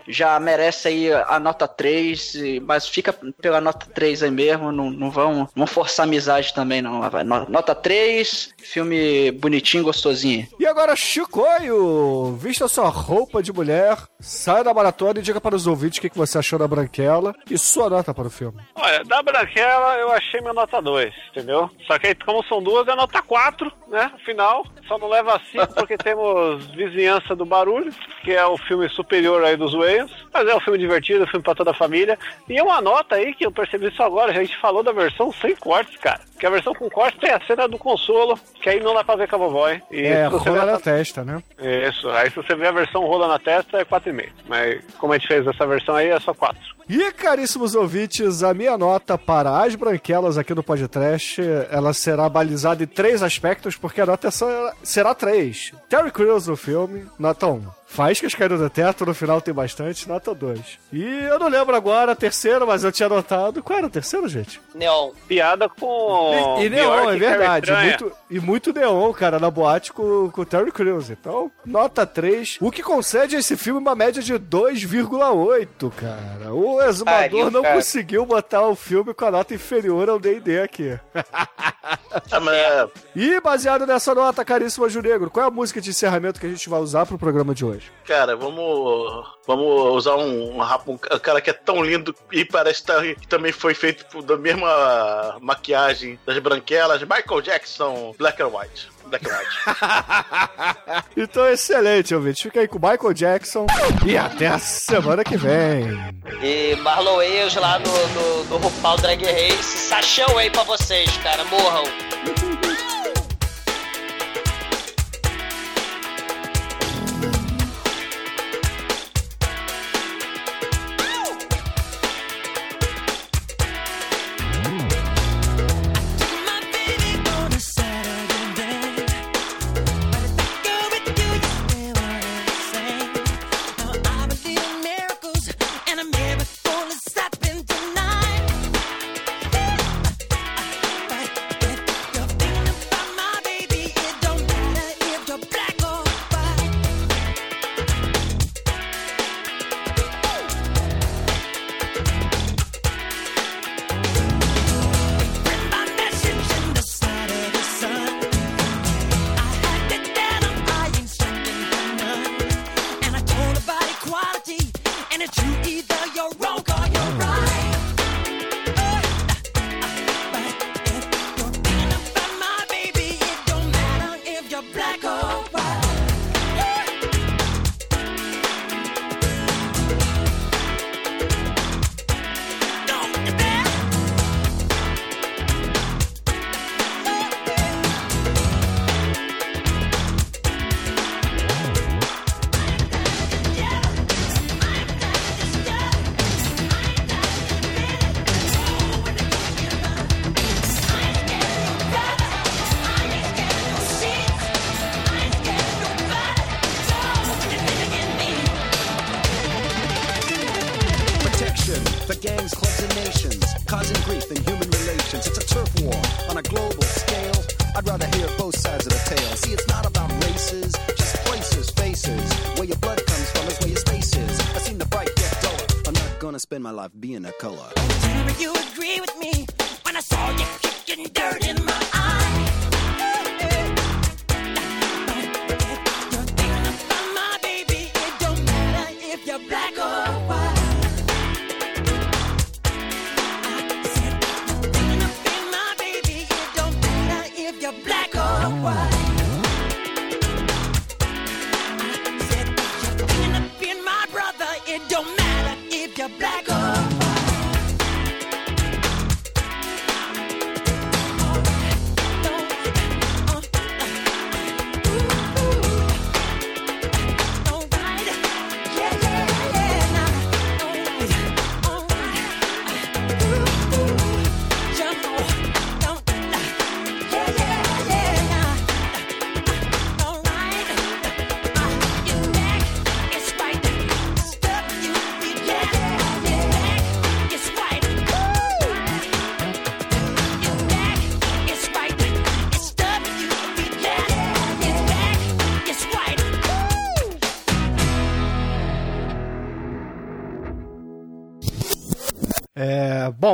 já merece aí a nota 3, e- mas fica pela nota 3 aí mesmo. Não, não vão, não vão forçar amizade também, não. Nota 3, filme bonitinho, gostosinho. E agora, Chicoio, vista sua roupa de mulher, saia da maratona e diga para os ouvintes o que você achou da branquela e sua nota para o filme. Olha, da Branquela Branquela eu achei minha nota 2, entendeu? Só que aí, como são duas, é nota 4, né? Final. Só não leva 5 porque temos Vizinhança do Barulho, que é o filme superior aí dos Wayans. Mas é um filme divertido, um filme pra toda a família. E uma nota aí que eu percebi isso agora, a gente falou da versão sem cortes, cara. Que a versão com cortes tem a cena do consolo, que aí não dá pra ver com a vovó, E É, rola na essa- testa, né? Isso, aí se você vê a versão rola na testa é 4,5. Mas como a gente fez essa versão aí, é só 4. E, caríssimos ouvintes, a minha nota para as branquelas aqui do podcast, ela será balizada em três aspectos, porque a nota será, será três. Terry Crews no filme, nota 1. Faíscas caíram do teto, no final tem bastante, nota 2. E eu não lembro agora a terceira, mas eu tinha anotado. Qual era a terceira, gente? Neon. Piada com. E, e Neon, é e verdade. Carrie Muito, e muito Neon, cara, na boate com, com o Terry Crews. Então, nota 3. O que concede a esse filme uma média de 2,8, cara. O exumador não cara. conseguiu botar o filme com a nota inferior ao D&D aqui. Ah, é- E baseado nessa nota, caríssimo Anjo Negro, qual é a música de encerramento que a gente vai usar pro programa de hoje? Cara, vamos, vamos usar um, um, rap- um cara que é tão lindo e parece tá- que também foi feito por- da mesma maquiagem das branquelas, Michael Jackson, Black and White. Black and White. Então, excelente, ouvinte. Fica aí com o Michael Jackson e até a semana que vem. E Marlon Wayans lá no, no, no RuPaul Drag Race. Sachão aí pra vocês, cara. Morram. My life being a color.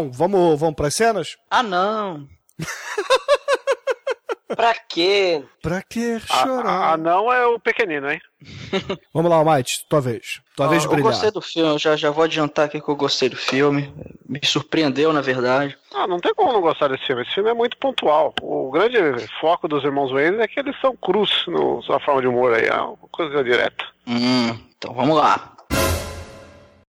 Bom, vamos, vamos pras cenas? Ah, não. pra quê? Pra que A, chorar? a, a não é o pequenino, hein? Vamos lá, Almighty, tua vez. Tua vez de Ah, eu brilhar. gostei do filme, eu já, já vou adiantar aqui que eu gostei do filme. Me surpreendeu, na verdade. Ah, não tem como não gostar desse filme. Esse filme é muito pontual. O grande foco dos irmãos Wayne é que eles são cruz no, na forma de humor aí. É uma coisa direta. Hum, então vamos lá.